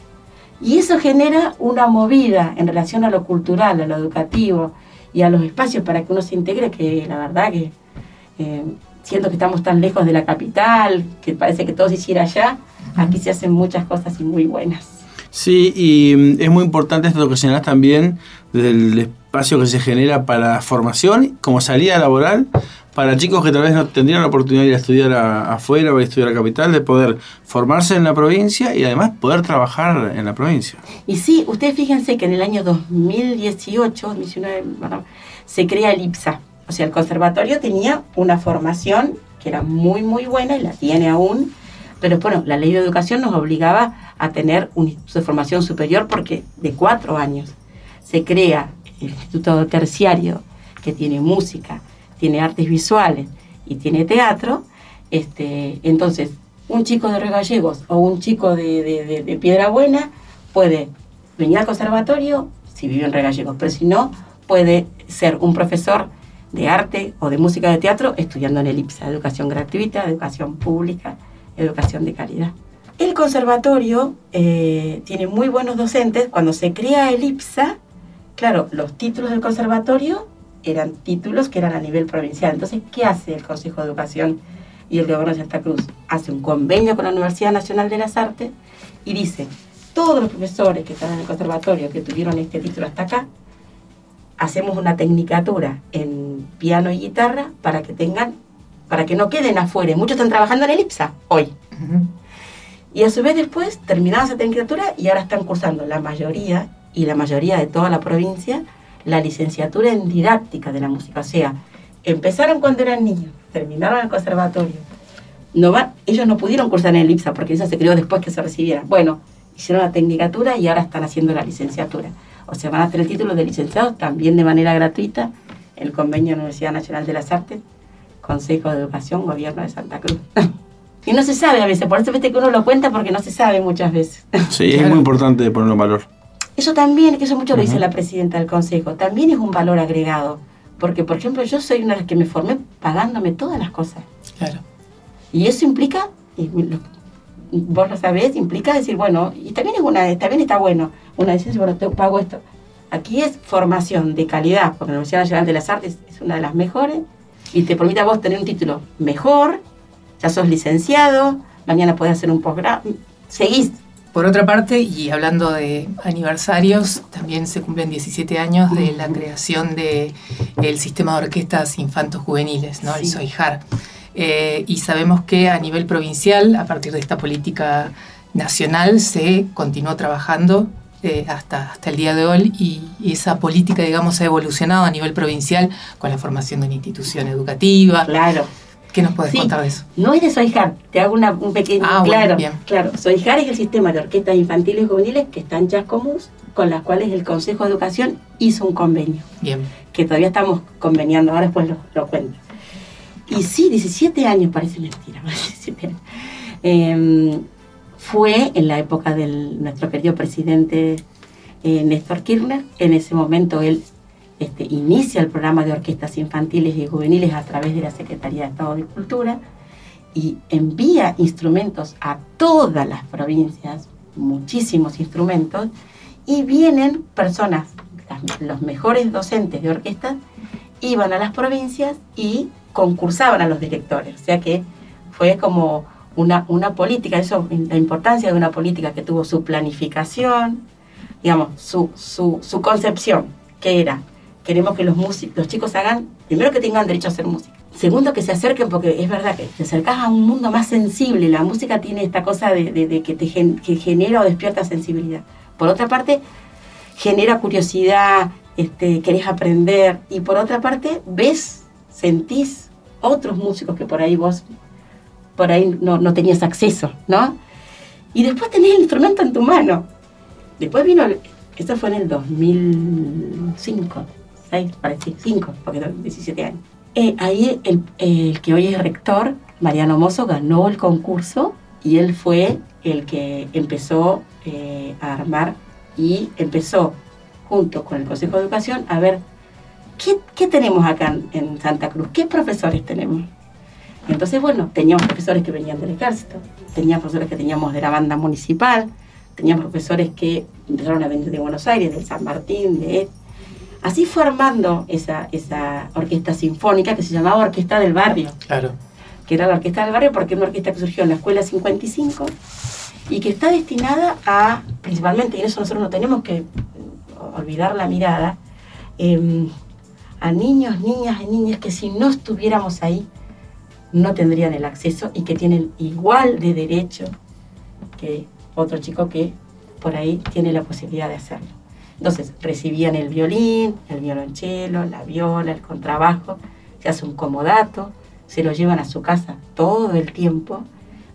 Y eso genera una movida en relación a lo cultural, a lo educativo y a los espacios para que uno se integre, que la verdad que eh, siento que estamos tan lejos de la capital, que parece que todo se hiciera allá, aquí se hacen muchas cosas y muy buenas. Sí, y mm, es muy importante esto que señalás también del espacio que se genera para formación como salida laboral para chicos que tal vez no tendrían la oportunidad de ir a estudiar afuera o a estudiar a la capital, de poder formarse en la provincia y además poder trabajar en la provincia. Y sí, ustedes fíjense que en el año 2018, 2019, se crea el IPSA. O sea, el conservatorio tenía una formación que era muy, muy buena y la tiene aún, pero bueno, la ley de educación nos obligaba a tener un instituto de formación superior porque de cuatro años se crea el instituto terciario que tiene música, tiene artes visuales y tiene teatro, este, entonces un chico de Regallegos o un chico de, de, Piedra Buena puede venir al conservatorio si vive en Regallegos, pero si no, puede ser un profesor de arte o de música de teatro estudiando en el IPSA, educación gratuita, educación pública, educación de calidad. El conservatorio eh, tiene muy buenos docentes. Cuando se crea el IPSA, claro, los títulos del conservatorio eran títulos que eran a nivel provincial. Entonces, ¿qué hace el Consejo de Educación y el Gobierno de Santa Cruz? Hace un convenio con la Universidad Nacional de las Artes y dice, todos los profesores que están en el conservatorio que tuvieron este título hasta acá, hacemos una tecnicatura en piano y guitarra para que tengan, para que no queden afuera. Muchos están trabajando en el IPSA hoy. Y a su vez después terminaron esa tecnicatura y ahora están cursando la mayoría, y la mayoría de toda la provincia, la licenciatura en didáctica de la música. O sea, empezaron cuando eran niños, terminaron el conservatorio. No va, ellos no pudieron cursar en el IPSA porque eso se creó después que se recibieran. Bueno, hicieron la tecnicatura y ahora están haciendo la licenciatura. O sea, van a tener el título de licenciados también de manera gratuita, el convenio de la Universidad Nacional de las Artes, Consejo de Educación, Gobierno de Santa Cruz. [laughs] y no se sabe a veces, por eso viste que uno lo cuenta porque no se sabe muchas veces. [laughs] Sí, es muy importante ponerlo en valor. Eso también, que eso mucho lo dice la presidenta del Consejo, también es un valor agregado. Porque, por ejemplo, yo soy una de las que me formé pagándome todas las cosas. Claro. Y eso implica, y vos lo sabés, implica decir, bueno, y también es una, también está bueno, una decisión, bueno, te pago esto. Aquí es formación de calidad, porque la Universidad Nacional de las Artes es una de las mejores, y te permite a vos tener un título mejor, ya sos licenciado, mañana podés hacer un posgrado, seguís. Por otra parte, y hablando de aniversarios, también se cumplen 17 años de la creación del el sistema de orquestas infantos juveniles, ¿no? el SOIJAR. Eh, y sabemos que a nivel provincial, a partir de esta política nacional, se continuó trabajando eh, hasta, hasta el día de hoy y, esa política, digamos, ha evolucionado a nivel provincial con la formación de una institución educativa. Claro. ¿Qué nos puedes contar de eso? No es de SOIJAR, te hago una, un pequeño... Ah, claro, bien. claro. SOIJAR es el sistema de orquestas infantiles y juveniles que está en Chascomús, con las cuales el Consejo de Educación hizo un convenio. Bien. Que todavía estamos conveniando, ahora después lo, lo cuento. Y sí, 17 años, parece mentira, 17 años. Eh, fue en la época de nuestro querido presidente eh, Néstor Kirchner. En ese momento él este, inicia el programa de orquestas infantiles y juveniles a través de la Secretaría de Estado de Cultura y envía instrumentos a todas las provincias, muchísimos instrumentos, y vienen personas, los mejores docentes de orquestas, iban a las provincias y concursaban a los directores. O sea que fue como una, una política, eso, la importancia de una política que tuvo su planificación, digamos, su, su, su concepción, que era, queremos que los, músicos, los chicos hagan, primero que tengan derecho a hacer música, segundo que se acerquen, porque es verdad que te acercas a un mundo más sensible, la música tiene esta cosa de, de, que te gen, que genera o despierta sensibilidad. Por otra parte, genera curiosidad, este, querés aprender, y por otra parte, ves, sentís otros músicos que por ahí vos, por ahí no, no tenías acceso, ¿no? Y después tenés el instrumento en tu mano. Después vino, esto fue en el 2005, 6, parece, 5, porque eran 17 años. Eh, ahí el, el que hoy es rector, Mariano Mozo, ganó el concurso y él fue el que empezó eh, a armar y empezó junto con el Consejo de Educación a ver qué, qué tenemos acá en, en Santa Cruz, qué profesores tenemos. Entonces, bueno, teníamos profesores que venían del ejército, teníamos profesores que teníamos de la banda municipal, teníamos profesores que empezaron a venir de Buenos Aires, del San Martín, de... Así fue armando esa, esa orquesta sinfónica que se llamaba Orquesta del Barrio Claro. que era la Orquesta del Barrio, porque es una orquesta que surgió en la Escuela 55 y que está destinada a, principalmente, y en eso nosotros no tenemos que olvidar la mirada, eh, a niños, niñas y niñas que si no estuviéramos ahí no tendrían el acceso y que tienen igual de derecho que otro chico que por ahí tiene la posibilidad de hacerlo. Entonces, recibían el violín, el violonchelo, la viola, el contrabajo, se hace un comodato, se lo llevan a su casa todo el tiempo,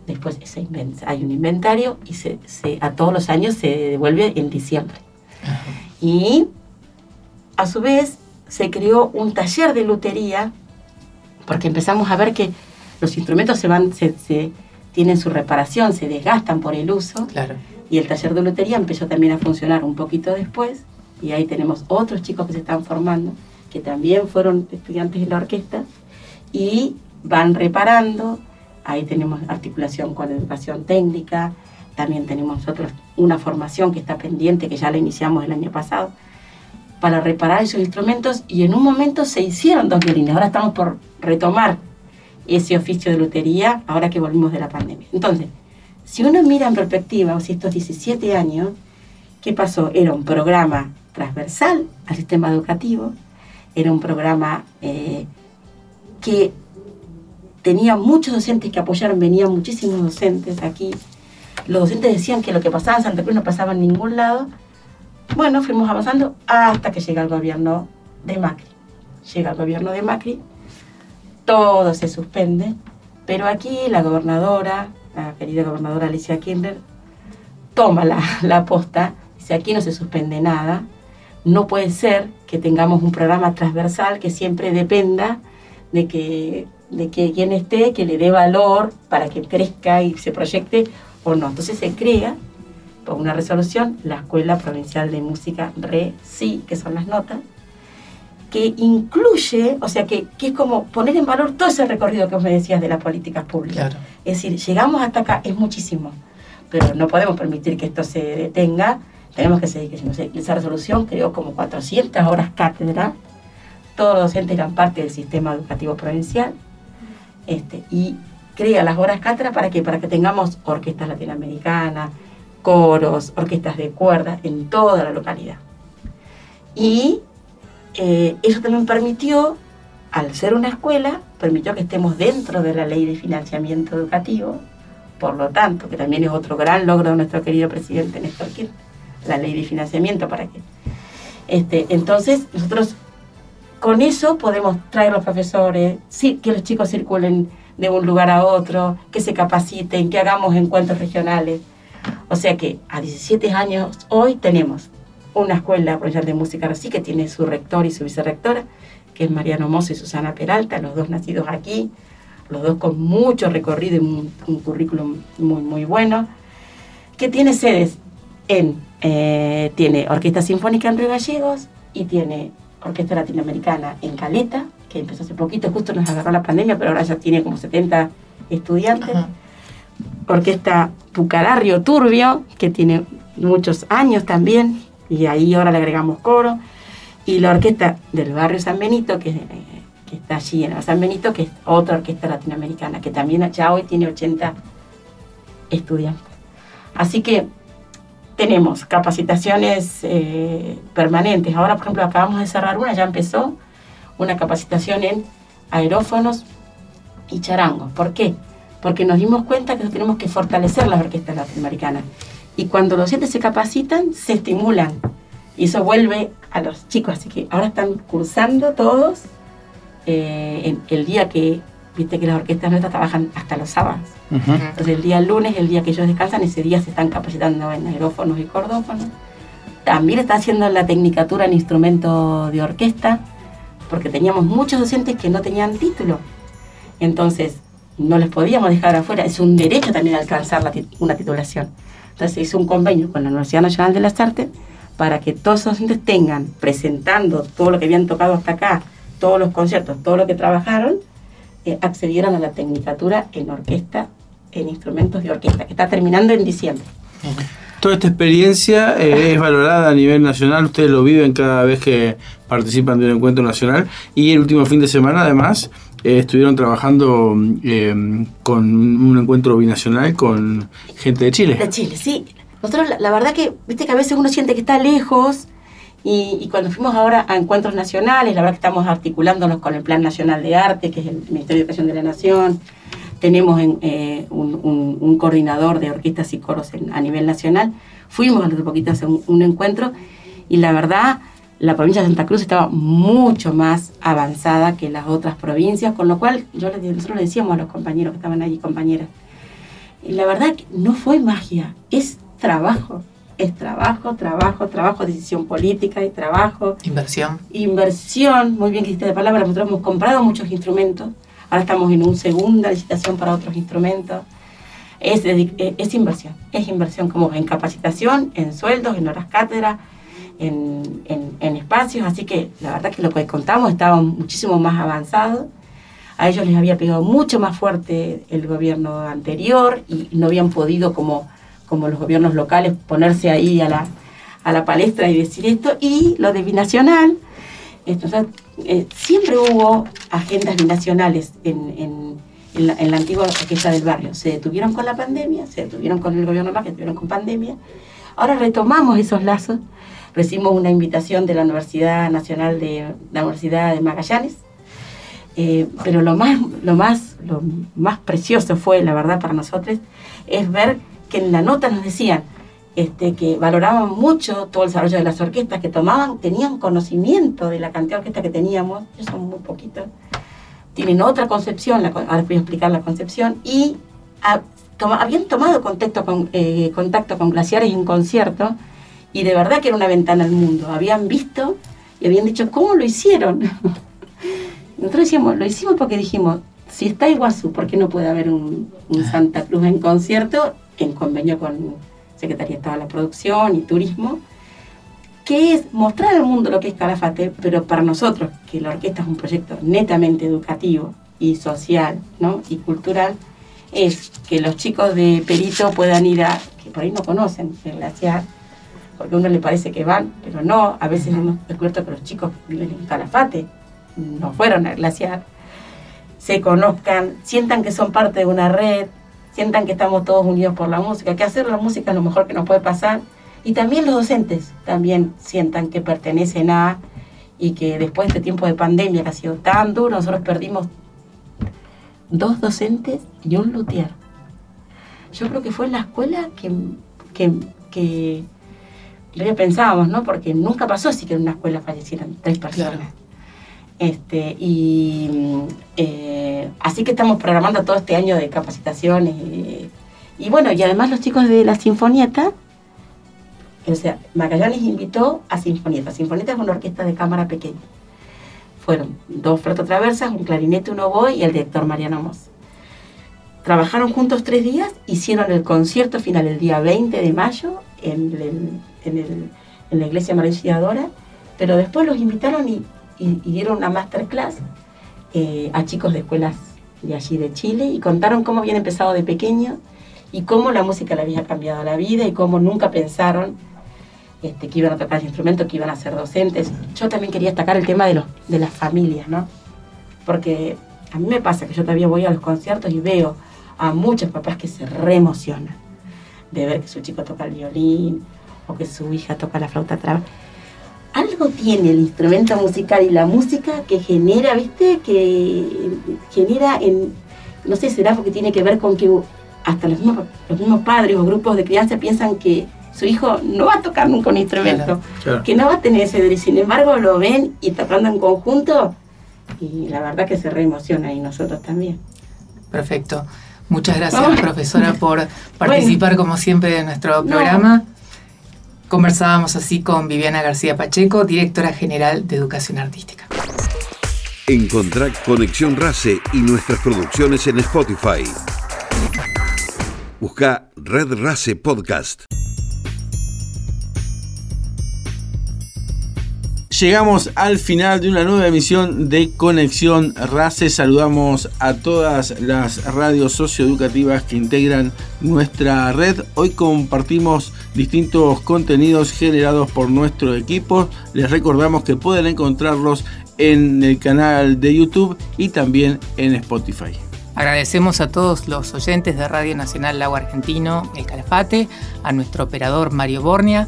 después se hay un inventario y se, se- a todos los años se devuelve en diciembre. Y a su vez se creó un taller de lutería, porque empezamos a ver que los instrumentos se van, se, se- tienen su reparación, se desgastan por el uso. Claro. Y el taller de lutería empezó también a funcionar un poquito después. Y ahí tenemos otros chicos que se están formando, que también fueron estudiantes de la orquesta, y van reparando. Ahí tenemos articulación con educación técnica. También tenemos nosotros una formación que está pendiente, que ya la iniciamos el año pasado, para reparar esos instrumentos y en un momento se hicieron dos violines. Ahora estamos por retomar ese oficio de lutería ahora que volvimos de la pandemia. Entonces, si uno mira en perspectiva, o si estos 17 años, ¿qué pasó? Era un programa transversal al sistema educativo, era un programa eh, que tenía muchos docentes que apoyaron, venían muchísimos docentes aquí. Los docentes decían que lo que pasaba en Santa Cruz no pasaba en ningún lado. Bueno, fuimos avanzando hasta que llega el gobierno de Macri. Llega el gobierno de Macri, todo se suspende, pero aquí la gobernadora, la querida gobernadora Alicia Kirchner, toma la, la posta, dice aquí no se suspende nada, no puede ser que tengamos un programa transversal que siempre dependa de que, de que quien esté, que le dé valor para que crezca y se proyecte o no. Entonces se crea, por una resolución, la Escuela Provincial de Música RE-SI, que son las notas, que incluye, o sea, que, que, es como poner en valor todo ese recorrido que vos me decías de las políticas públicas. Es decir, llegamos hasta acá, es muchísimo, pero no podemos permitir que esto se detenga, tenemos que seguir creciendo. Esa resolución creó como 400 horas cátedra, todos los docentes eran parte del sistema educativo provincial, este, y crea las horas cátedra para que, para que tengamos orquestas latinoamericanas, coros, orquestas de cuerda en toda la localidad. Y eh, eso también permitió, al ser una escuela, permitió que estemos dentro de la ley de financiamiento educativo, por lo tanto, que también es otro gran logro de nuestro querido presidente Néstor Kirchner, la ley de financiamiento para que... Este, entonces, nosotros con eso podemos traer los profesores, sí, que los chicos circulen de un lugar a otro, que se capaciten, que hagamos encuentros regionales. O sea que a 17 años hoy tenemos una escuela provincial de música así que tiene su rector y su vicerrectora, que es Mariano Mozo y Susana Peralta, los dos nacidos aquí, los dos con mucho recorrido y un, currículum muy, muy bueno, que tiene sedes en, eh, tiene Orquesta Sinfónica en Río Gallegos y tiene Orquesta Latinoamericana en Caleta, que empezó hace poquito, justo nos agarró la pandemia, pero ahora ya tiene como 70 estudiantes. Orquesta Pucararrio Turbio, que tiene muchos años también, y ahí ahora le agregamos coro. Y la orquesta del barrio San Benito, que, que está allí en San Benito, que es otra orquesta latinoamericana, que también ya hoy tiene 80 estudiantes. Así que tenemos capacitaciones eh, permanentes. Ahora, por ejemplo, acabamos de cerrar una, ya empezó una capacitación en aerófonos y charangos. ¿Por qué? Porque nos dimos cuenta que tenemos que fortalecer las orquestas latinoamericanas. Y cuando los docentes se capacitan, se estimulan. Y eso vuelve a los chicos. Así que ahora están cursando todos eh, en el día que Viste que las orquestas nuestras trabajan hasta los sábados. Entonces el día lunes, el día que ellos descansan, ese día se están capacitando en aerófonos y cordófonos. También está haciendo la tecnicatura en instrumento de orquesta, porque teníamos muchos docentes que no tenían título. Entonces, no les podíamos dejar afuera. Es un derecho también alcanzar una titulación. Entonces, hizo un convenio con la Universidad Nacional de las Artes para que todos los docentes tengan, presentando todo lo que habían tocado hasta acá, todos los conciertos, todo lo que trabajaron, eh, accedieron a la tecnicatura en orquesta, en instrumentos de orquesta, que está terminando en diciembre. Toda esta experiencia eh, es valorada a nivel nacional, ustedes lo viven cada vez que participan de un encuentro nacional y el último fin de semana además eh, estuvieron trabajando con un encuentro binacional con gente de Chile. De Chile, sí. Nosotros la, la verdad que, viste que a veces uno siente que está lejos, y, cuando fuimos ahora a encuentros nacionales, la verdad que estamos articulándonos con el Plan Nacional de Arte, que es el Ministerio de Educación de la Nación. Tenemos eh, un, coordinador de orquestas y coros a nivel nacional. Fuimos hace poquito a hacer un, encuentro y la verdad la provincia de Santa Cruz estaba mucho más avanzada que las otras provincias, con lo cual yo nosotros le decíamos a los compañeros que estaban allí, compañeras, la verdad que no fue magia, es trabajo es trabajo, trabajo, trabajo, decisión política y trabajo. Inversión. Inversión, muy bien que hiciste la palabra, nosotros hemos comprado muchos instrumentos, ahora estamos en una segunda licitación para otros instrumentos. Es, eh, es inversión, es inversión como en capacitación, en sueldos, en horas cátedra, en, en, espacios, así que la verdad que lo que contamos estaba muchísimo más avanzado. A ellos les había pegado mucho más fuerte el gobierno anterior y no habían podido como como los gobiernos locales, ponerse ahí a la, a la palestra y decir esto. Y lo de binacional, entonces, eh, siempre hubo agendas binacionales en, en, la, antigua orquesta del barrio. Se detuvieron con la pandemia, se detuvieron con el gobierno más, se detuvieron con pandemia. Ahora retomamos esos lazos. Recibimos una invitación de la Universidad Nacional de la Universidad de Magallanes. Eh, pero lo más, lo, más, lo más precioso fue, la verdad, para nosotros, es ver que en la nota nos decían, este, que valoraban mucho todo el desarrollo de las orquestas, que tomaban, tenían conocimiento de la cantidad de orquestas que teníamos, ellos son muy poquitos, tienen otra concepción, ahora voy a explicar la concepción, y habían tomado contacto con, eh, contacto con glaciares en concierto, y de verdad que era una ventana al mundo, habían visto y habían dicho, ¿cómo lo hicieron? [laughs] Nosotros decíamos, lo hicimos porque dijimos, si está Iguazú, ¿por qué no puede haber un, un Santa Cruz en concierto en convenio con Secretaría de Estado de la Producción y Turismo, que es mostrar al mundo lo que es Calafate, pero para nosotros, que la orquesta es un proyecto netamente educativo y social ¿no? y cultural, es que los chicos de Perito puedan ir a, que por ahí no conocen el glaciar, porque a uno le parece que van, pero no, a veces hemos descubierto que los chicos que viven en Calafate no fueron al glaciar, se conozcan, sientan que son parte de una red, sientan que estamos todos unidos por la música, que hacer la música es lo mejor que nos puede pasar. Y también los docentes también sientan que pertenecen a y que después de este tiempo de pandemia que ha sido tan duro, nosotros perdimos dos docentes y un luthier. Yo creo que fue en la escuela que, que, que lo pensábamos, ¿no? Porque nunca pasó así que en una escuela fallecieran tres personas. Este, y eh, así que estamos programando todo este año de capacitaciones. Y, bueno, y además los chicos de la Sinfonieta, o sea, Magallanes invitó a Sinfonieta. Sinfonieta es una orquesta de cámara pequeña. Fueron dos traversas, un clarinete, un oboe y el director Mariano Moss. Trabajaron juntos tres días, hicieron el concierto final el día 20 de mayo en, en la iglesia María pero después los invitaron y y, dieron una masterclass eh, a chicos de escuelas de allí de Chile y contaron cómo habían empezado de pequeño y cómo la música le había cambiado la vida y cómo nunca pensaron este, que iban a tocar instrumentos, que iban a ser docentes. Yo también quería destacar el tema de, los, de las familias, ¿no? Porque a mí me pasa que yo todavía voy a los conciertos y veo a muchos papás que se reemocionan de ver que su chico toca el violín o que su hija toca la flauta traba algo tiene el instrumento musical y la música que genera, ¿viste? Que genera en, no sé, será porque tiene que ver con que hasta los mismos, los mismos padres o grupos de crianza piensan que su hijo no va a tocar nunca un instrumento, que no va a tener ese derecho. Sin embargo, lo ven y tocando en conjunto y la verdad que se reemociona y nosotros también. Perfecto. Muchas gracias, [laughs] profesora, por participar como siempre de nuestro programa. Conversábamos así con Viviana García Pacheco, directora general de Educación Artística. Encontrar Conexión RACE y nuestras producciones en Spotify. Busca Red RACE Podcast. Llegamos al final de una nueva emisión de Conexión RACE. Saludamos a todas las radios socioeducativas que integran nuestra red. Hoy compartimos distintos contenidos generados por nuestro equipo. Les recordamos que pueden encontrarlos en el canal de YouTube y también en Spotify. Agradecemos a todos los oyentes de Radio Nacional Lago Argentino, El Calafate, a nuestro operador Mario Bornia,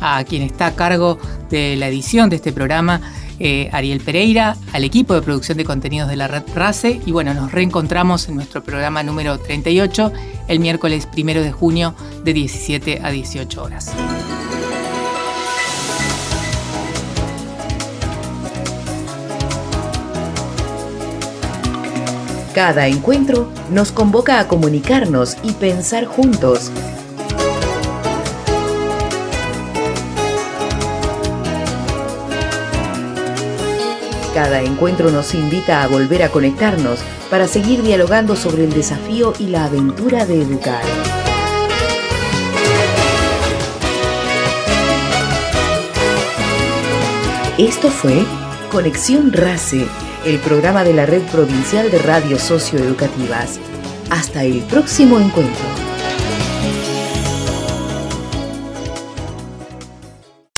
a quien está a cargo de la edición de este programa, eh, Ariel Pereira, al equipo de producción de contenidos de la red RACE y bueno, nos reencontramos en nuestro programa número 38 el miércoles 1 de junio de 17 a 18 horas. Cada encuentro nos convoca a comunicarnos y pensar juntos Cada encuentro nos invita a volver a conectarnos para seguir dialogando sobre el desafío y la aventura de educar. Esto fue Conexión RACE, el programa de la Red Provincial de Radios Socioeducativas. Hasta el próximo encuentro.